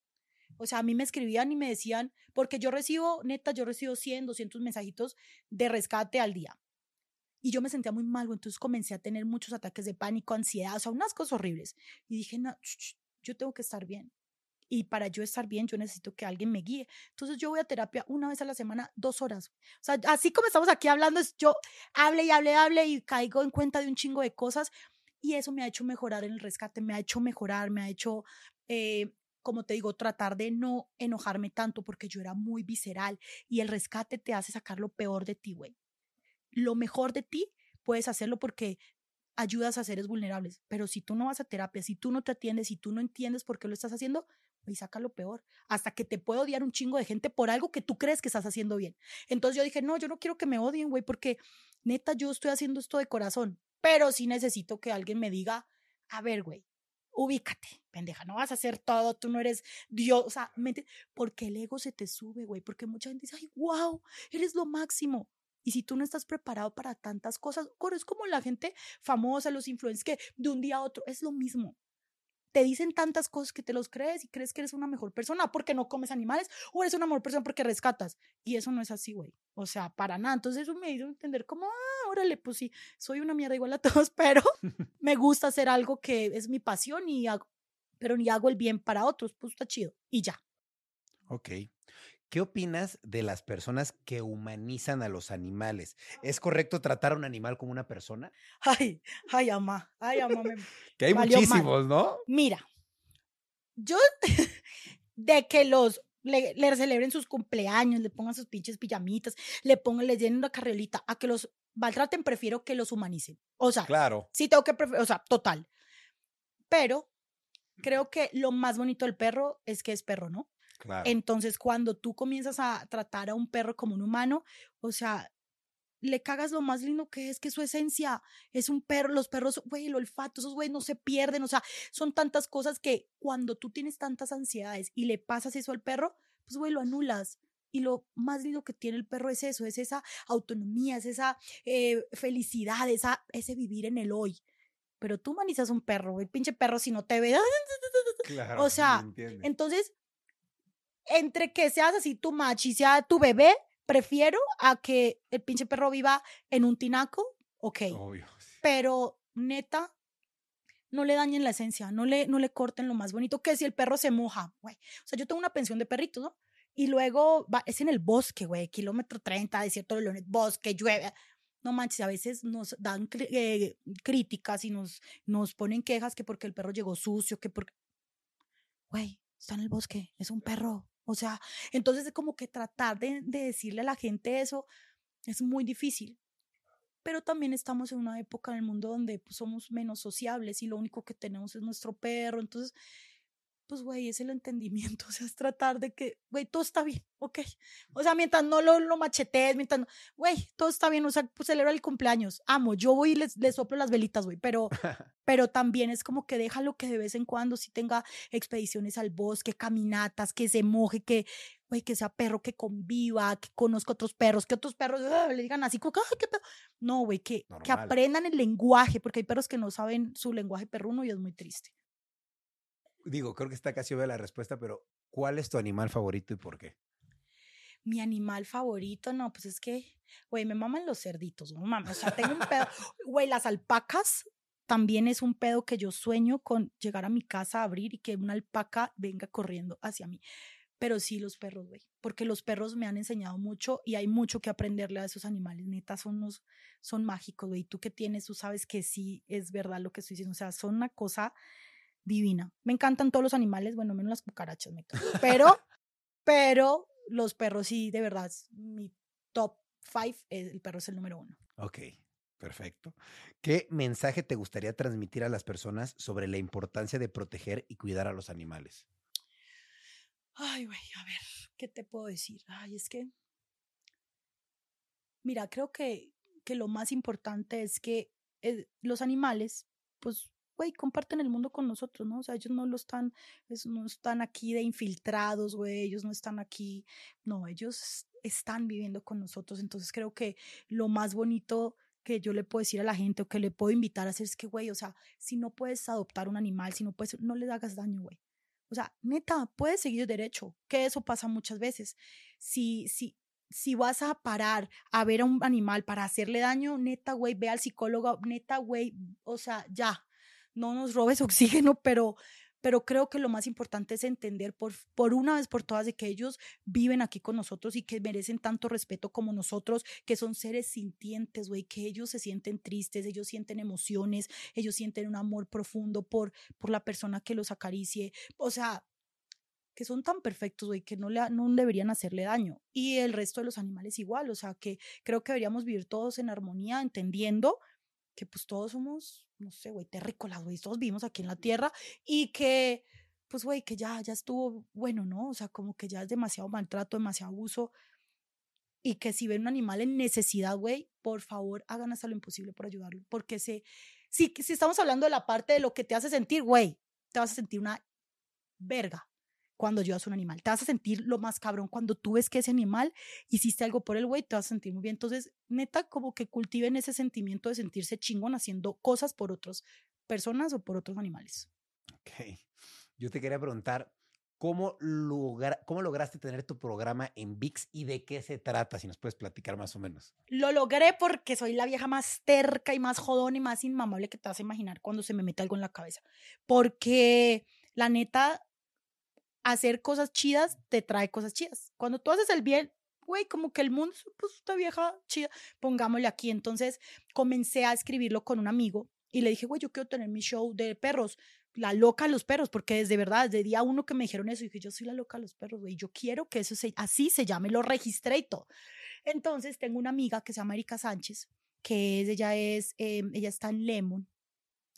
O sea, a mí me escribían y me decían, porque yo recibo, neta, yo recibo 100, 200 mensajitos de rescate al día. Y yo me sentía muy mal, entonces comencé a tener muchos ataques de pánico, ansiedad, o sea, unas cosas horribles. Y dije, no, yo tengo que estar bien. Y para yo estar bien, yo necesito que alguien me guíe. Entonces yo voy a terapia una vez a la semana, dos horas. O sea, así como estamos aquí hablando, es yo hable y hable, hable y caigo en cuenta de un chingo de cosas. Y eso me ha hecho mejorar en el rescate, me ha hecho mejorar, me ha hecho, eh, como te digo, tratar de no enojarme tanto porque yo era muy visceral y el rescate te hace sacar lo peor de ti, güey. Lo mejor de ti puedes hacerlo porque ayudas a seres vulnerables, pero si tú no vas a terapia, si tú no te atiendes, si tú no entiendes por qué lo estás haciendo, güey, saca lo peor, hasta que te puede odiar un chingo de gente por algo que tú crees que estás haciendo bien. Entonces yo dije, no, yo no quiero que me odien, güey, porque neta yo estoy haciendo esto de corazón, pero sí necesito que alguien me diga, a ver, güey, ubícate, pendeja, no vas a hacer todo, tú no eres Dios, o sea, porque el ego se te sube, güey, porque mucha gente dice, ay, wow, eres lo máximo. Y si tú no estás preparado para tantas cosas, coro, es como la gente famosa, los influencers que de un día a otro es lo mismo. Te dicen tantas cosas que te los crees y crees que eres una mejor persona porque no comes animales o eres una mejor persona porque rescatas. Y eso no es así, güey. O sea, para nada. Entonces eso me hizo entender como, ah, órale, pues sí, soy una mierda igual a todos, pero me gusta hacer algo que es mi pasión y hago, pero ni hago el bien para otros, pues está chido. Y ya. Ok. ¿Qué opinas de las personas que humanizan a los animales? ¿Es correcto tratar a un animal como una persona? Ay, ay, ama, ay, ama. me- Que hay muchísimos, ¿no? Mira, yo de que los le, le celebren sus cumpleaños, le pongan sus pinches pijamitas, le pongan, le llenen una carriolita, a que los maltraten, prefiero que los humanicen. O sea, Claro. sí tengo que preferir, o sea, total. Pero creo que lo más bonito del perro es que es perro, ¿no? Claro. Entonces, cuando tú comienzas a tratar a un perro como un humano, o sea, le cagas lo más lindo que es, que su esencia es un perro, los perros, güey, el olfato, esos güey no se pierden, o sea, son tantas cosas que cuando tú tienes tantas ansiedades y le pasas eso al perro, pues, güey, lo anulas. Y lo más lindo que tiene el perro es eso, es esa autonomía, es esa eh, felicidad, esa, ese vivir en el hoy. Pero tú humanizas un perro, güey, pinche perro si no te ve. Claro. o sea. Entonces, entre que seas así tu machi y sea tu bebé, prefiero a que el pinche perro viva en un tinaco, ok. Obvio. Pero neta, no le dañen la esencia, no le, no le corten lo más bonito, que si el perro se moja, güey. O sea, yo tengo una pensión de perritos, ¿no? Y luego va, es en el bosque, güey, kilómetro 30, desierto de leones, bosque, llueve. No manches, a veces nos dan eh, críticas y nos, nos ponen quejas que porque el perro llegó sucio, que porque... Güey, está en el bosque, es un perro. O sea, entonces es como que tratar de, de decirle a la gente eso es muy difícil. Pero también estamos en una época en el mundo donde pues, somos menos sociables y lo único que tenemos es nuestro perro. Entonces, pues, güey, es el entendimiento. O sea, es tratar de que, güey, todo está bien, ¿ok? O sea, mientras no lo, lo machetees, mientras no, güey, todo está bien. O sea, pues celebra el cumpleaños. Amo, yo voy y les, les soplo las velitas, güey, pero, pero también es como que déjalo que de vez en cuando sí tenga expediciones al bosque, caminatas, que se moje, que, güey, que sea perro, que conviva, que conozca otros perros, que otros perros ah, le digan así como, que, ay, qué pedo. No, güey, que, que aprendan el lenguaje, porque hay perros que no saben su lenguaje perruno y es muy triste. Digo, creo que está casi obvia la respuesta, pero ¿cuál es tu animal favorito y por qué? Mi animal favorito, no, pues es que, güey, me maman los cerditos, no mames, o sea, tengo un pedo, güey, las alpacas también es un pedo que yo sueño con llegar a mi casa a abrir y que una alpaca venga corriendo hacia mí. Pero sí los perros, güey, porque los perros me han enseñado mucho y hay mucho que aprenderle a esos animales, neta, son unos, son mágicos, güey, tú que tienes, tú sabes que sí es verdad lo que estoy diciendo, o sea, son una cosa divina. Me encantan todos los animales, bueno, menos las cucarachas, me pero, pero los perros sí, de verdad, mi top five, el perro es el número uno. Ok, perfecto. ¿Qué mensaje te gustaría transmitir a las personas sobre la importancia de proteger y cuidar a los animales? Ay, güey, a ver, ¿qué te puedo decir? Ay, es que, mira, creo que, que lo más importante es que eh, los animales, pues güey, comparten el mundo con nosotros, ¿no? O sea, ellos no lo están, no están aquí de infiltrados, güey, ellos no están aquí, no, ellos están viviendo con nosotros. Entonces creo que lo más bonito que yo le puedo decir a la gente o que le puedo invitar a hacer es que, güey, o sea, si no puedes adoptar un animal, si no puedes, no le hagas daño, güey. O sea, neta, puedes seguir derecho, que eso pasa muchas veces. Si, si, si vas a parar a ver a un animal para hacerle daño, neta, güey, ve al psicólogo, neta, güey, o sea, ya, no nos robes oxígeno, pero, pero creo que lo más importante es entender por, por una vez por todas de que ellos viven aquí con nosotros y que merecen tanto respeto como nosotros, que son seres sintientes, güey, que ellos se sienten tristes, ellos sienten emociones, ellos sienten un amor profundo por, por la persona que los acaricie, o sea, que son tan perfectos, güey, que no, le, no deberían hacerle daño. Y el resto de los animales igual, o sea, que creo que deberíamos vivir todos en armonía, entendiendo que pues todos somos, no sé, güey, terrícolas, güey, todos vivimos aquí en la tierra y que, pues, güey, que ya, ya estuvo bueno, ¿no? O sea, como que ya es demasiado maltrato, demasiado abuso y que si ven un animal en necesidad, güey, por favor, hagan hasta lo imposible por ayudarlo, porque se, si, si estamos hablando de la parte de lo que te hace sentir, güey, te vas a sentir una verga, cuando ayudas a un animal. Te vas a sentir lo más cabrón cuando tú ves que ese animal hiciste algo por el güey, te vas a sentir muy bien. Entonces, neta, como que cultiven ese sentimiento de sentirse chingón haciendo cosas por otras personas o por otros animales. Ok. Yo te quería preguntar, ¿cómo, logra, ¿cómo lograste tener tu programa en VIX y de qué se trata? Si nos puedes platicar más o menos. Lo logré porque soy la vieja más terca y más jodón y más inmamable que te vas a imaginar cuando se me mete algo en la cabeza. Porque la neta, hacer cosas chidas te trae cosas chidas. Cuando tú haces el bien, güey, como que el mundo, pues esta vieja chida, pongámosle aquí. Entonces comencé a escribirlo con un amigo y le dije, güey, yo quiero tener mi show de perros, la loca de los perros, porque desde verdad, desde día uno que me dijeron eso, dije, yo soy la loca de los perros, güey, yo quiero que eso se, así se llame, lo registré y todo. Entonces tengo una amiga que se llama Erika Sánchez, que es, ella es, em, ella está en Lemon,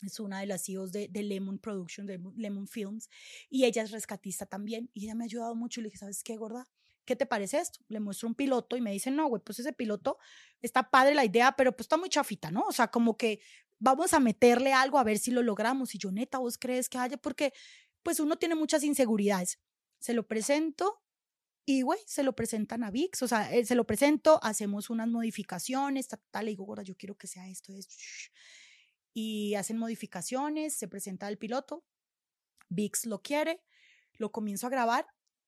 es una de las CEOs de, de, Lemon Production, de Lemon Films, y ella es rescatista también, y ella me ha ayudado mucho, le dije, ¿sabes qué, gorda? ¿Qué te parece esto? Le muestro un piloto y me dice, no, güey, pues ese piloto está padre la idea, pero pues está muy chafita, ¿no? O sea, como que vamos a meterle algo a ver si lo logramos. Y yo, neta, ¿vos crees que haya? Porque pues uno tiene muchas inseguridades. Se lo presento y, güey, se lo presentan a VIX, o sea, eh, se lo presento, hacemos unas modificaciones, tal, tal, le digo, gorda, yo quiero que sea esto, esto y hacen modificaciones, se presenta el piloto, VIX lo quiere, lo comienzo a grabar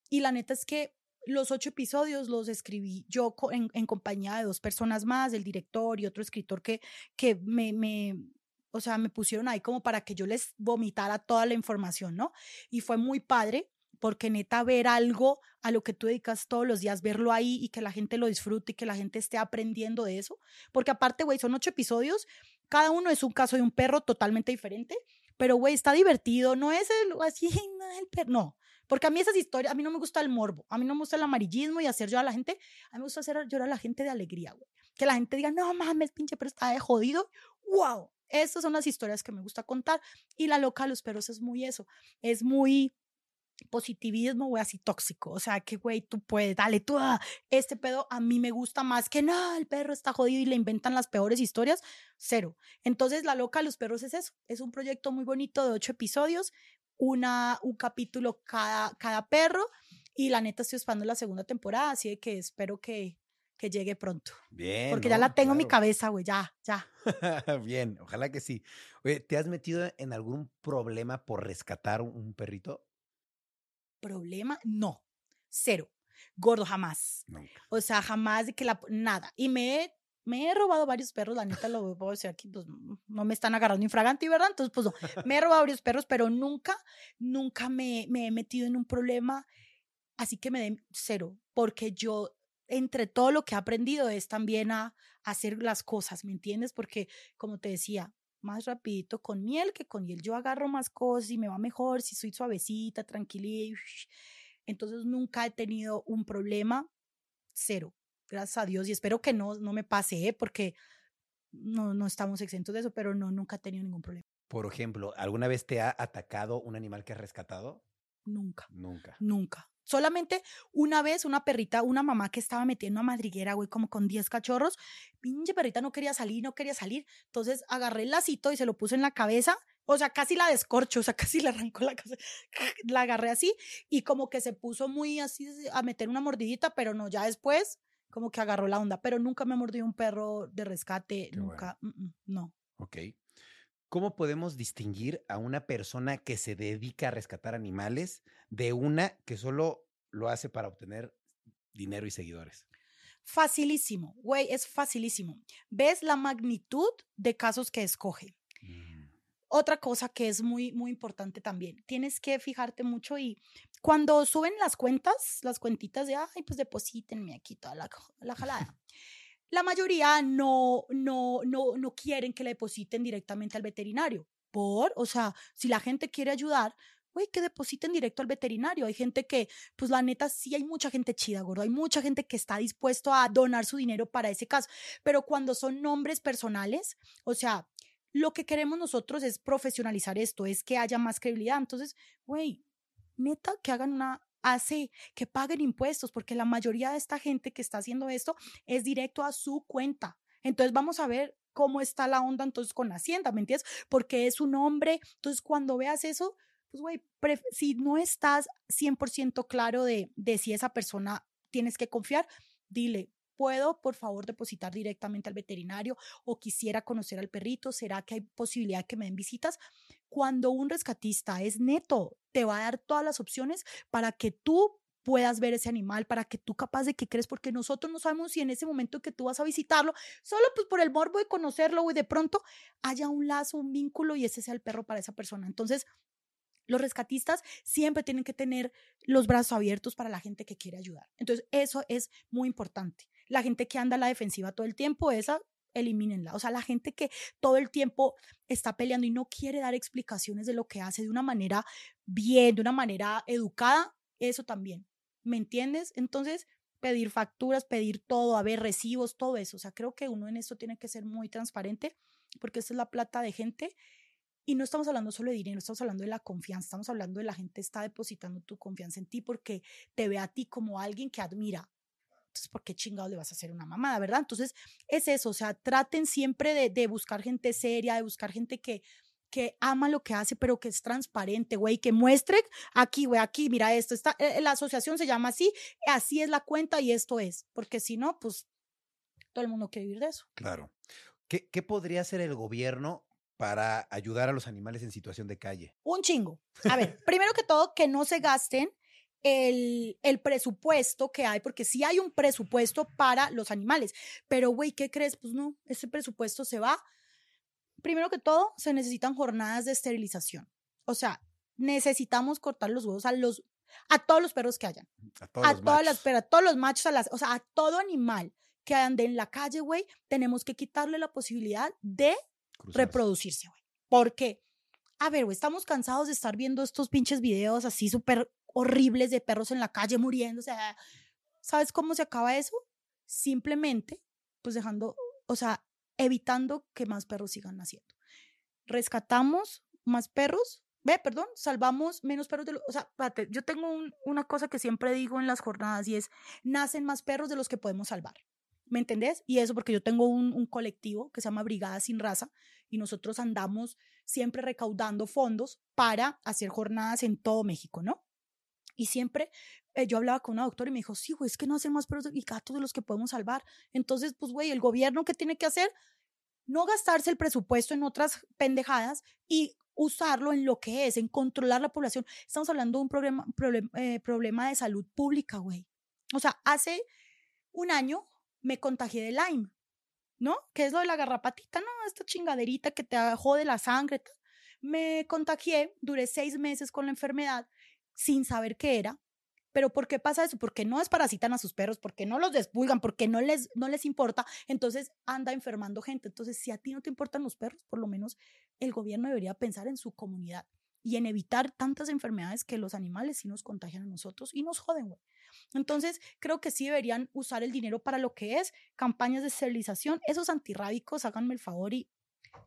y la neta es que los ocho episodios los escribí yo en, en compañía de dos personas más, el director y otro escritor que, que me, me, o sea, me pusieron ahí como para que yo les vomitara toda la información, ¿no? Y fue muy padre porque neta ver algo a lo que tú dedicas todos los días, verlo ahí y que la gente lo disfrute y que la gente esté aprendiendo de eso, porque aparte, güey, son ocho episodios cada uno es un caso de un perro totalmente diferente, pero güey, está divertido, no es el, así, el perro, no. Porque a mí esas historias, a mí no me gusta el morbo, a mí no me gusta el amarillismo y hacer llorar a la gente, a mí me gusta hacer llorar a la gente de alegría, güey. Que la gente diga, no mames, pinche pero está de jodido. ¡Wow! Estas son las historias que me gusta contar. Y la loca de los perros es muy eso. Es muy positivismo, güey, así tóxico. O sea, que, güey, tú puedes, dale tú, ah, este pedo a mí me gusta más que, no, el perro está jodido y le inventan las peores historias. Cero. Entonces, La Loca de los Perros es eso. Es un proyecto muy bonito de ocho episodios, una, un capítulo cada, cada perro. Y la neta estoy esperando la segunda temporada, así que espero que, que llegue pronto. Bien. Porque ya la tengo en mi cabeza, güey, ya, ya. Bien, ojalá que sí. Oye, ¿te has metido en algún problema por rescatar un perrito? ¿Problema? No, cero. Gordo, jamás. Nunca. O sea, jamás de que la... Nada. Y me he, me he robado varios perros, la neta lo puedo decir aquí, pues no me están agarrando infraganti, ¿verdad? Entonces, pues no. Me he robado varios perros, pero nunca, nunca me, me he metido en un problema así que me den cero, porque yo, entre todo lo que he aprendido, es también a, a hacer las cosas, ¿me entiendes? Porque, como te decía, más rapidito con miel que con hiel. Yo agarro más cosas y me va mejor si soy suavecita, tranquilita. y Entonces nunca he tenido un problema, cero, gracias a Dios. Y espero que no, no me pase, ¿eh? porque no, no estamos exentos de eso, pero no, nunca he tenido ningún problema. Por ejemplo, ¿alguna vez te ha atacado un animal que has rescatado? Nunca. Nunca. Nunca. Solamente una vez una perrita, una mamá que estaba metiendo a madriguera, güey, como con 10 cachorros. Pinche perrita no quería salir, no quería salir. Entonces agarré el lacito y se lo puse en la cabeza. O sea, casi la descorcho, o sea, casi le arrancó la cabeza. La agarré así y como que se puso muy así a meter una mordidita, pero no, ya después como que agarró la onda. Pero nunca me mordió un perro de rescate, Qué nunca. mm, mm, no. Ok. ¿Cómo podemos distinguir a una persona que se dedica a rescatar animales de una que solo lo hace para obtener dinero y seguidores? Facilísimo, güey, es facilísimo. ¿Ves la magnitud de casos que escoge? Mm, otra cosa que es muy, muy importante también, tienes que fijarte mucho y cuando suben las cuentas, las cuentitas de, ay, pues deposítenme aquí toda la, la jalada. La mayoría no, no, no, no quieren que le depositen directamente al veterinario. Por, o sea, si la gente quiere ayudar, güey, que depositen directo al veterinario. Hay gente que, pues la neta, sí hay mucha gente chida, gordo. Hay mucha gente que está dispuesto a donar su dinero para ese caso. Pero cuando son nombres personales, o sea, lo que queremos nosotros es profesionalizar esto, es que haya más credibilidad. Entonces, güey, neta, que hagan una hace que paguen impuestos, porque la mayoría de esta gente que está haciendo esto es directo a su cuenta. Entonces, vamos a ver cómo está la onda entonces con Hacienda, ¿me entiendes? Porque es un hombre. Entonces, cuando veas eso, pues, güey, si no estás 100% claro de, de si esa persona tienes que confiar, dile, ¿puedo, por favor, depositar directamente al veterinario? o quisiera conocer al perrito, ¿será que hay posibilidad que me den visitas? Cuando un rescatista es neto, te va a dar todas las opciones para que tú puedas ver ese animal, para que tú capaz de que crees, porque nosotros no sabemos si en ese momento que tú vas a visitarlo, solo pues por el morbo de conocerlo, y de pronto haya un lazo, un vínculo y ese sea el perro para esa persona. Entonces, los rescatistas siempre tienen que tener los brazos abiertos para la gente que quiere ayudar. Entonces, eso es muy importante. La gente que anda a la defensiva todo el tiempo, esa, elimínenla. O sea, la gente que todo el tiempo está peleando y no quiere dar explicaciones de lo que hace de una manera bien, de una manera educada, eso también. ¿Me entiendes? Entonces, pedir facturas, pedir todo, a ver, recibos, todo eso. O sea, creo que uno en esto tiene que ser muy transparente porque esta es la plata de gente y no estamos hablando solo de dinero, estamos hablando de la confianza, estamos hablando de la gente está depositando tu confianza en ti porque te ve a ti como alguien que admira. Entonces, ¿por qué chingados le vas a hacer una mamada, verdad? Entonces, es eso, o sea, traten siempre de, de buscar gente seria, de buscar gente que, que ama lo que hace, pero que es transparente, güey, que muestre aquí, güey, aquí, mira esto, está, eh, la asociación se llama así, así es la cuenta y esto es, porque si no, pues todo el mundo quiere vivir de eso. Claro. ¿Qué, qué podría hacer el gobierno para ayudar a los animales en situación de calle? Un chingo. A ver, primero que todo, que no se gasten el, el presupuesto que hay, porque sí hay un presupuesto para los animales, pero güey, ¿qué crees? Pues no, ese presupuesto se va. Primero que todo, se necesitan jornadas de esterilización. O sea, necesitamos cortar los huevos a los a todos los perros que hayan, A todos a los todas las machos. perras, a todos los machos, a las, o sea, a todo animal que ande en la calle, güey, tenemos que quitarle la posibilidad de cruzarse. reproducirse, güey. ¿Por qué? A ver, güey, estamos cansados de estar viendo estos pinches videos así súper horribles de perros en la calle muriendo. O sea, ¿sabes cómo se acaba eso? Simplemente, pues dejando, o sea, evitando que más perros sigan naciendo. Rescatamos más perros, ve, perdón, salvamos menos perros de los, o sea, espérate, yo tengo un- una cosa que siempre digo en las jornadas y es, nacen más perros de los que podemos salvar. ¿Me entendés? Y eso porque yo tengo un, un colectivo que se llama Brigada Sin Raza y nosotros andamos siempre recaudando fondos para hacer jornadas en todo México, ¿no? Y siempre eh, yo hablaba con una doctora y me dijo, sí, güey, es que no hacen más perros y gatos de los que podemos salvar. Entonces, pues, güey, el gobierno, ¿qué tiene que hacer? No gastarse el presupuesto en otras pendejadas y usarlo en lo que es, en controlar la población. Estamos hablando de un problema, eh, problema de salud pública, güey. O sea, hace un año me contagié de Lyme, ¿no? Que es lo de la garrapatita, ¿no? Esta chingaderita que te jode la sangre. Me contagié, duré seis meses con la enfermedad sin saber qué era. Pero ¿por qué pasa eso? Porque no desparasitan a sus perros, porque no los despulgan, porque no les, no les importa. Entonces anda enfermando gente. Entonces, si a ti no te importan los perros, por lo menos el gobierno debería pensar en su comunidad y en evitar tantas enfermedades que los animales sí nos contagian a nosotros y nos joden, güey. Entonces, creo que sí deberían usar el dinero para lo que es campañas de esterilización. Esos antirrábicos, háganme el favor y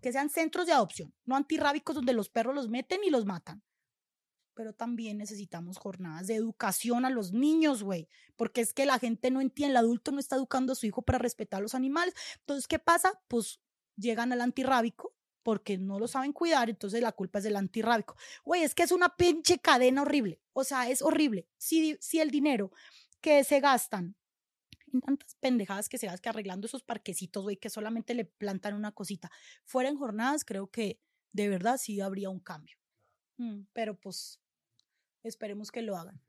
que sean centros de adopción, no antirrábicos donde los perros los meten y los matan. Pero también necesitamos jornadas de educación a los niños, güey, porque es que la gente no entiende, el adulto no está educando a su hijo para respetar a los animales. Entonces, ¿qué pasa? Pues llegan al antirrábico porque no lo saben cuidar, entonces la culpa es del antirrábico. Güey, es que es una pinche cadena horrible. O sea, es horrible. Si, si el dinero que se gastan en tantas pendejadas que se que arreglando esos parquecitos, güey, que solamente le plantan una cosita, fueran jornadas, creo que de verdad sí habría un cambio. Mm, pero pues Esperemos que lo hagan.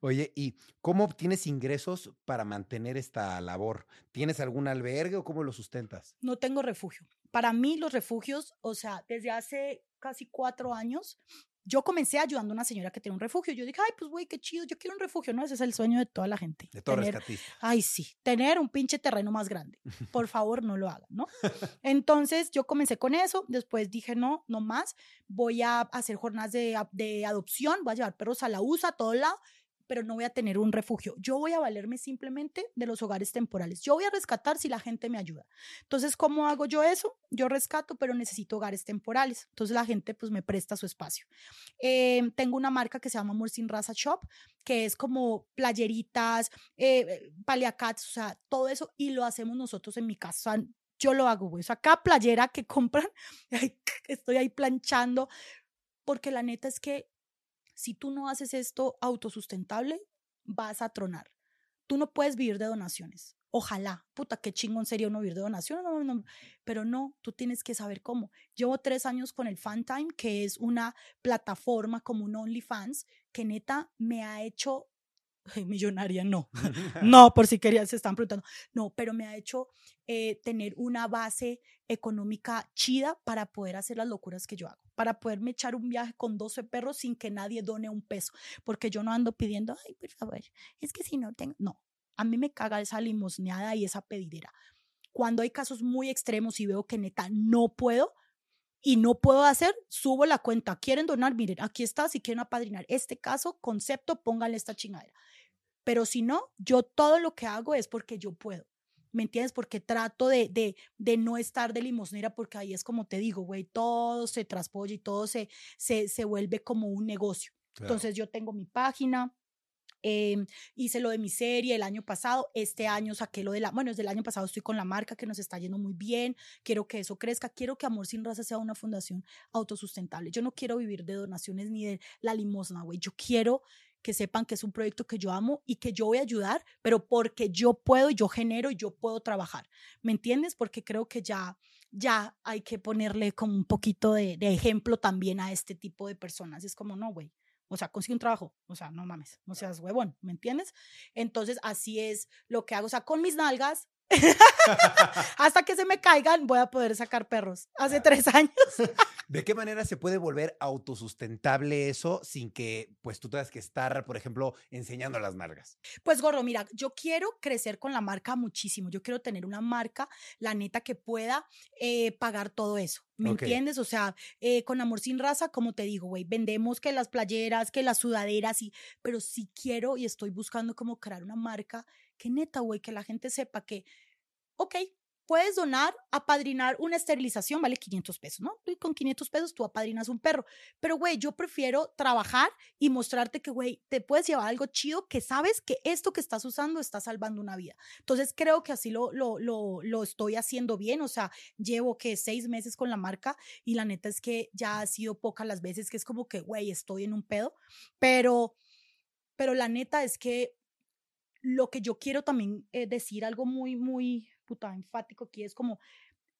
Oye, ¿y cómo obtienes ingresos para mantener esta labor? ¿Tienes algún albergue o cómo lo sustentas? No tengo refugio. Para mí los refugios, o sea, desde hace casi cuatro años, yo comencé ayudando a una señora que tiene un refugio. Yo dije, ay, pues güey, qué chido, yo quiero un refugio, ¿no? Ese es el sueño de toda la gente. De todo rescatista. Ay, sí, tener un pinche terreno más grande. Por favor, no lo hagan, ¿no? Entonces yo comencé con eso, después dije, no, no más, voy a hacer jornadas de, de adopción, voy a llevar perros a la USA, a todo lado, pero no voy a tener un refugio. Yo voy a valerme simplemente de los hogares temporales. Yo voy a rescatar si la gente me ayuda. Entonces, ¿cómo hago yo eso? Yo rescato, pero necesito hogares temporales. Entonces, la gente pues me presta su espacio. Em, tengo una marca que se llama Amor Sin Raza Shop, que es como playeritas, eh, paliacats, o sea, todo eso, y lo hacemos nosotros en mi casa yo lo hago, güey. O sea, cada playera que compran, estoy ahí planchando, porque la neta es que si tú no haces esto autosustentable, vas a tronar. Tú no puedes vivir de donaciones. Ojalá, puta, qué chingón sería uno vivir de donaciones, pero no, tú tienes que saber cómo. Llevo tres años con el Fantime, que es una plataforma como un OnlyFans, que neta me ha hecho millonaria, no. no, por si querían, se están preguntando. No, pero me ha hecho eh, tener una base económica chida para poder hacer las locuras que yo hago, para poderme echar un viaje con 12 perros sin que nadie done un peso, porque yo no ando pidiendo, ay, por favor, es que si no tengo, no, a mí me caga esa limosneada y esa pedidera. Cuando hay casos muy extremos y veo que neta no puedo, y no puedo hacer, subo la cuenta. ¿Quieren donar? Miren, aquí está, si quieren apadrinar este caso, concepto, pónganle esta chingadera. Pero si no, yo todo lo que hago es porque yo puedo. ¿Me entiendes? Porque trato de, de, de no estar de limosnera, porque ahí es como te digo, güey, todo se traspolla y todo se, se, se vuelve como un negocio. Entonces yo tengo mi página, eh, hice lo de mi serie el año pasado, este año saqué lo de la, bueno, desde el año pasado estoy con la marca que nos está yendo muy bien, quiero que eso crezca, quiero que Amor Sin Raza sea una fundación autosustentable. Yo no quiero vivir de donaciones ni de la limosna, güey, yo quiero que sepan que es un proyecto que yo amo y que yo voy a ayudar, pero porque yo puedo, yo genero y yo puedo trabajar. ¿Me entiendes? Porque creo que ya, ya hay que ponerle como un poquito de, ejemplo también a este tipo de personas. Es como, no, güey. O sea, consigue un trabajo. O sea, no mames, no seas huevón, ¿me entiendes? Entonces, así es lo que hago. O sea, con mis nalgas Hasta que se me caigan, voy a poder sacar perros. Hace tres años. ¿De qué manera se puede volver autosustentable eso sin que pues tú tengas que estar, por ejemplo, enseñando las marcas? Pues gorro, mira, yo quiero crecer con la marca muchísimo. Yo quiero tener una marca, la neta, que pueda eh, pagar todo eso. ¿Me entiendes? O sea, eh, con Amor Sin Raza, como te digo, güey, vendemos que las playeras, que las sudaderas, y, pero sí quiero y estoy buscando cómo crear una marca que neta, güey, que la gente sepa que, ok, puedes donar, apadrinar una esterilización, vale 500 pesos, ¿no? Con 500 pesos tú apadrinas un perro. Pero, güey, yo prefiero trabajar y mostrarte que, güey, te puedes llevar algo chido que sabes que esto que estás usando está salvando una vida. Entonces, creo que así lo, lo, lo, lo estoy haciendo bien. O sea, llevo que seis meses con la marca y la neta es que ya ha sido pocas las veces que es como que, güey, estoy en un pedo. Pero pero la neta es que lo que yo quiero también eh, decir, algo muy, muy puta enfático aquí, es como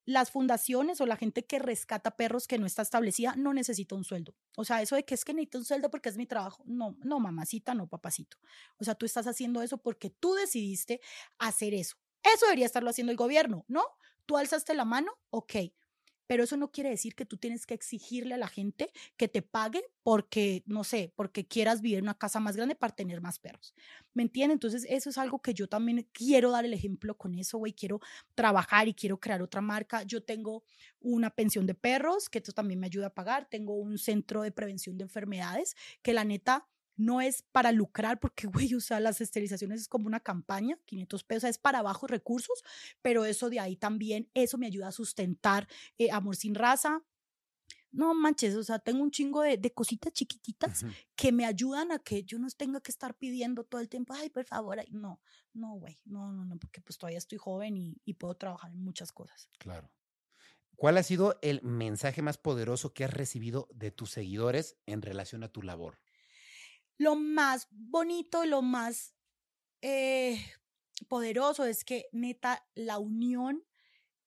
las fundaciones o la gente que rescata perros que no está establecida no necesita un sueldo. O sea, eso de que es que necesito un sueldo porque es mi trabajo. No, no, mamacita, no, papacito. O sea, tú estás haciendo eso porque tú decidiste hacer eso. Eso debería estarlo haciendo el gobierno, ¿no? Tú alzaste la mano, ok, pero eso no quiere decir que tú tienes que exigirle a la gente que te pague porque, no sé, porque quieras vivir en una casa más grande para tener más perros. ¿Me entiendes? Entonces, eso es algo que yo también quiero dar el ejemplo con eso, güey. Quiero trabajar y quiero crear otra marca. Yo tengo una pensión de perros, que esto también me ayuda a pagar. Tengo un centro de prevención de enfermedades, que la neta no es para lucrar, porque, güey, o sea, las esterilizaciones es como una campaña, 500 pesos, es para bajos recursos, pero eso de ahí también, eso me ayuda a sustentar eh, Amor sin Raza. No manches, o sea, tengo un chingo de, cositas chiquititas que me ayudan a que yo no tenga que estar pidiendo todo el tiempo, ay, por favor, no, no, güey, no, no, no, porque pues todavía estoy joven y, y puedo trabajar en muchas cosas. Claro. ¿Cuál ha sido el mensaje más poderoso que has recibido de tus seguidores en relación a tu labor? Lo más bonito, lo más eh, poderoso es que neta la unión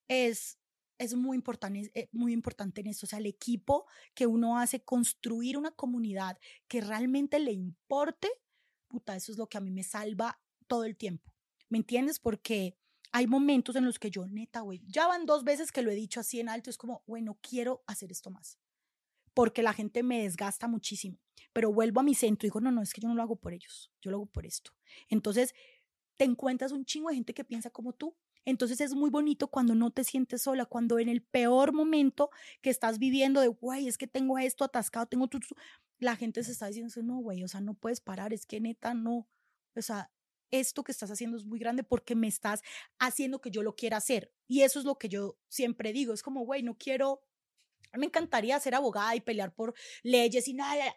es, es muy, importante, eh, muy importante en esto. O sea, el equipo que uno hace, construir una comunidad que realmente le importe, puta, eso es lo que a mí me salva todo el tiempo. ¿Me entiendes? Porque hay momentos en los que yo, neta, güey, ya van dos veces que lo he dicho así en alto, es como, bueno, quiero hacer esto más porque la gente me desgasta muchísimo. Pero vuelvo a mi centro y digo, no, no, es que yo no lo hago por ellos, yo lo hago por esto. Entonces, te encuentras un chingo de gente que piensa como tú. Entonces es muy bonito cuando no te sientes sola, cuando en el peor momento que estás viviendo de, güey, es que tengo esto atascado, tengo tu, la gente se está diciendo, no, güey, o sea, no puedes parar, es que neta, no, o sea, esto que estás haciendo es muy grande porque me estás haciendo que yo lo quiera hacer. Y eso es lo que yo siempre digo, es como, güey, no quiero me encantaría ser abogada y pelear por leyes y nada,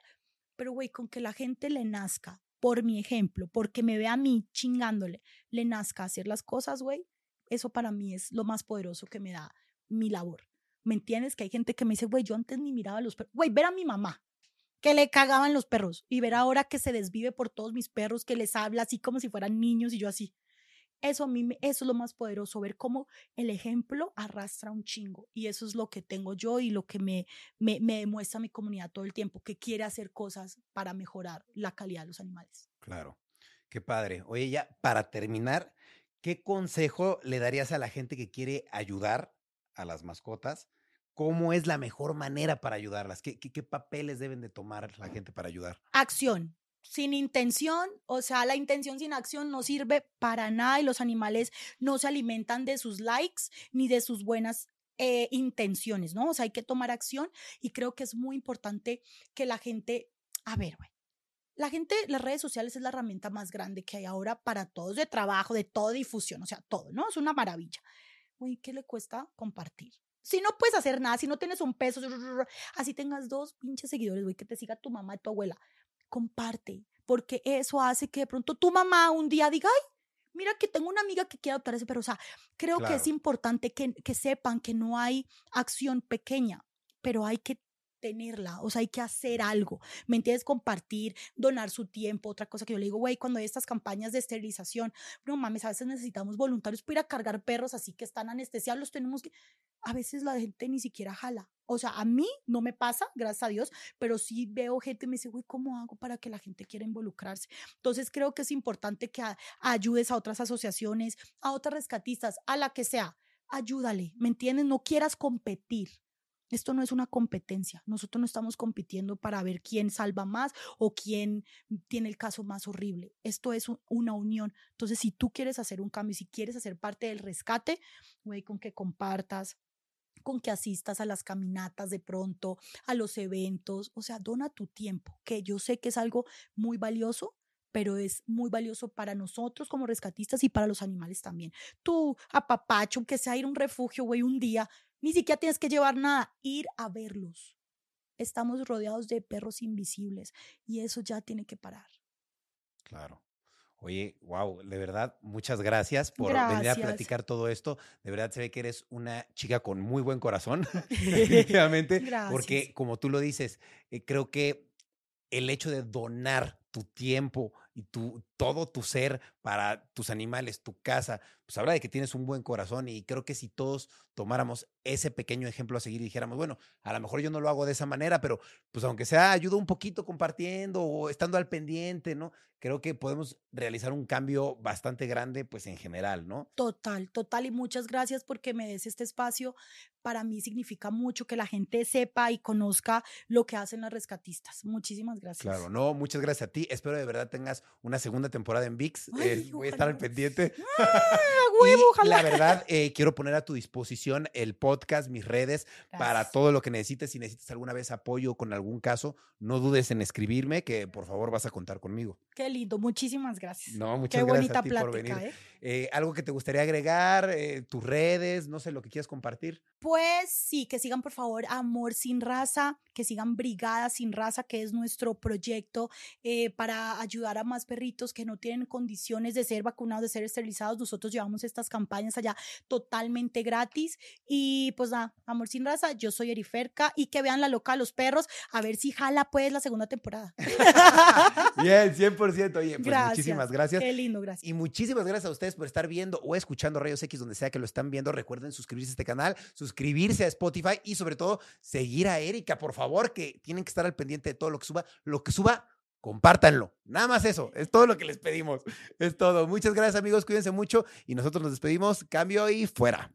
pero güey, con que la gente le nazca, por mi ejemplo, porque me ve a mí chingándole, le nazca hacer las cosas, güey, eso para mí es lo más poderoso que me da mi labor. ¿Me entiendes? Que hay gente que me dice, güey, yo antes ni miraba a los perros. Güey, ver a mi mamá, que le cagaban los perros, y ver ahora que se desvive por todos mis perros, que les habla así como si fueran niños, y yo así. Eso a mí, eso es lo más poderoso, ver cómo el ejemplo arrastra un chingo. Y eso es lo que tengo yo y lo que me, me, me demuestra mi comunidad todo el tiempo, que quiere hacer cosas para mejorar la calidad de los animales. Claro, qué padre. Oye, ya para terminar, ¿qué consejo le darías a la gente que quiere ayudar a las mascotas? ¿Cómo es la mejor manera para ayudarlas? ¿Qué, qué, qué papeles deben de tomar la gente para ayudar? Acción sin intención, o sea, la intención sin acción no sirve para nada y los animales no se alimentan de sus likes ni de sus buenas eh, intenciones, ¿no? O sea, hay que tomar acción y creo que es muy importante que la gente, a ver, güey, la gente, las redes sociales es la herramienta más grande que hay ahora para todos, de trabajo, de toda difusión, o sea, todo, ¿no? Es una maravilla. Güey, ¿qué le cuesta compartir? Si no puedes hacer nada, si no tienes un peso, así tengas dos pinches seguidores, güey, que te siga tu mamá y tu abuela, comparte, porque eso hace que de pronto tu mamá un día diga, ay, mira que tengo una amiga que quiere adoptar ese pero O sea, creo que es importante que, que sepan que no hay acción pequeña, pero hay que tenerla, o sea, hay que hacer algo, ¿me entiendes? Compartir, donar su tiempo, otra cosa que yo le digo, güey, cuando hay estas campañas de esterilización, no mames, a veces necesitamos voluntarios para ir a cargar perros así que están anestesiados, los tenemos que, a veces la gente ni siquiera jala, o sea, a mí no me pasa, gracias a Dios, pero sí veo gente y me dice, güey, ¿cómo hago para que la gente quiera involucrarse? Entonces creo que es importante que ayudes a otras asociaciones, a otras rescatistas, a la que sea, ayúdale, ¿me entiendes? No quieras competir. Esto no es una competencia. Nosotros no estamos compitiendo para ver quién salva más o quién tiene el caso más horrible. Esto es una unión. Entonces, si tú quieres hacer un cambio, si quieres hacer parte del rescate, güey, con que compartas, con que asistas a las caminatas de pronto, a los eventos, o sea, dona tu tiempo, que yo sé que es algo muy valioso, pero es muy valioso para nosotros como rescatistas y para los animales también. Tú, apapacho, que sea ir a un refugio, güey, un día, ni siquiera tienes que llevar nada, ir a verlos. Estamos rodeados de perros invisibles y eso ya tiene que parar. Claro. Oye, wow, de verdad, muchas gracias por venir a platicar todo esto. De verdad se ve que eres una chica con muy buen corazón, definitivamente, porque como tú lo dices, eh, creo que el hecho de donar tu tiempo y tu, todo tu ser para tus animales, tu casa, pues habla de que tienes un buen corazón y creo que si todos tomáramos ese pequeño ejemplo a seguir y dijéramos, bueno, a lo mejor yo no lo hago de esa manera, pero pues aunque sea ayuda un poquito compartiendo o estando al pendiente, ¿no? Creo que podemos realizar un cambio bastante grande pues en general, ¿no? Total, total y muchas gracias porque me des este espacio. Para mí significa mucho que la gente sepa y conozca lo que hacen las rescatistas. Muchísimas gracias. Claro, no, muchas gracias a ti. Espero de verdad tengas una segunda temporada en VIX. Eh, voy a estar al pendiente. ¡Ah, huevo, Y ojalá! La verdad, eh, quiero poner a tu disposición el podcast, mis redes, para Gracias. todo lo que necesites. Si necesitas alguna vez apoyo con algún caso, no dudes en escribirme, que por favor vas a contar conmigo. Qué lindo, muchísimas gracias. No, muchas Qué gracias bonita a ti por plática, venir. ¿eh? Eh, algo que te gustaría agregar, Eh, tus redes, no sé, lo que quieras compartir. Pues sí, que sigan por favor Amor Sin Raza, que sigan Brigada Sin Raza, que es nuestro proyecto eh, para ayudar a más perritos que no tienen condiciones de ser vacunados, de ser esterilizados. Nosotros llevamos estas campañas allá totalmente gratis. Y pues nada, Amor Sin Raza, yo soy Eriferca y que vean la loca de los perros, a ver si jala pues la segunda temporada. Bien, 100%. Oye, pues Gracias. muchísimas gracias. Qué lindo, gracias. Y muchísimas gracias a ustedes por estar viendo o escuchando Rayos X donde sea que lo están viendo. Recuerden suscribirse a este canal, suscribirse a Spotify y sobre todo seguir a Erika, por favor, que tienen que estar al pendiente de todo lo que suba. Lo que suba, compártanlo. Nada más eso. Es todo lo que les pedimos. Es todo. Muchas gracias amigos, cuídense mucho y nosotros nos despedimos. Cambio y fuera.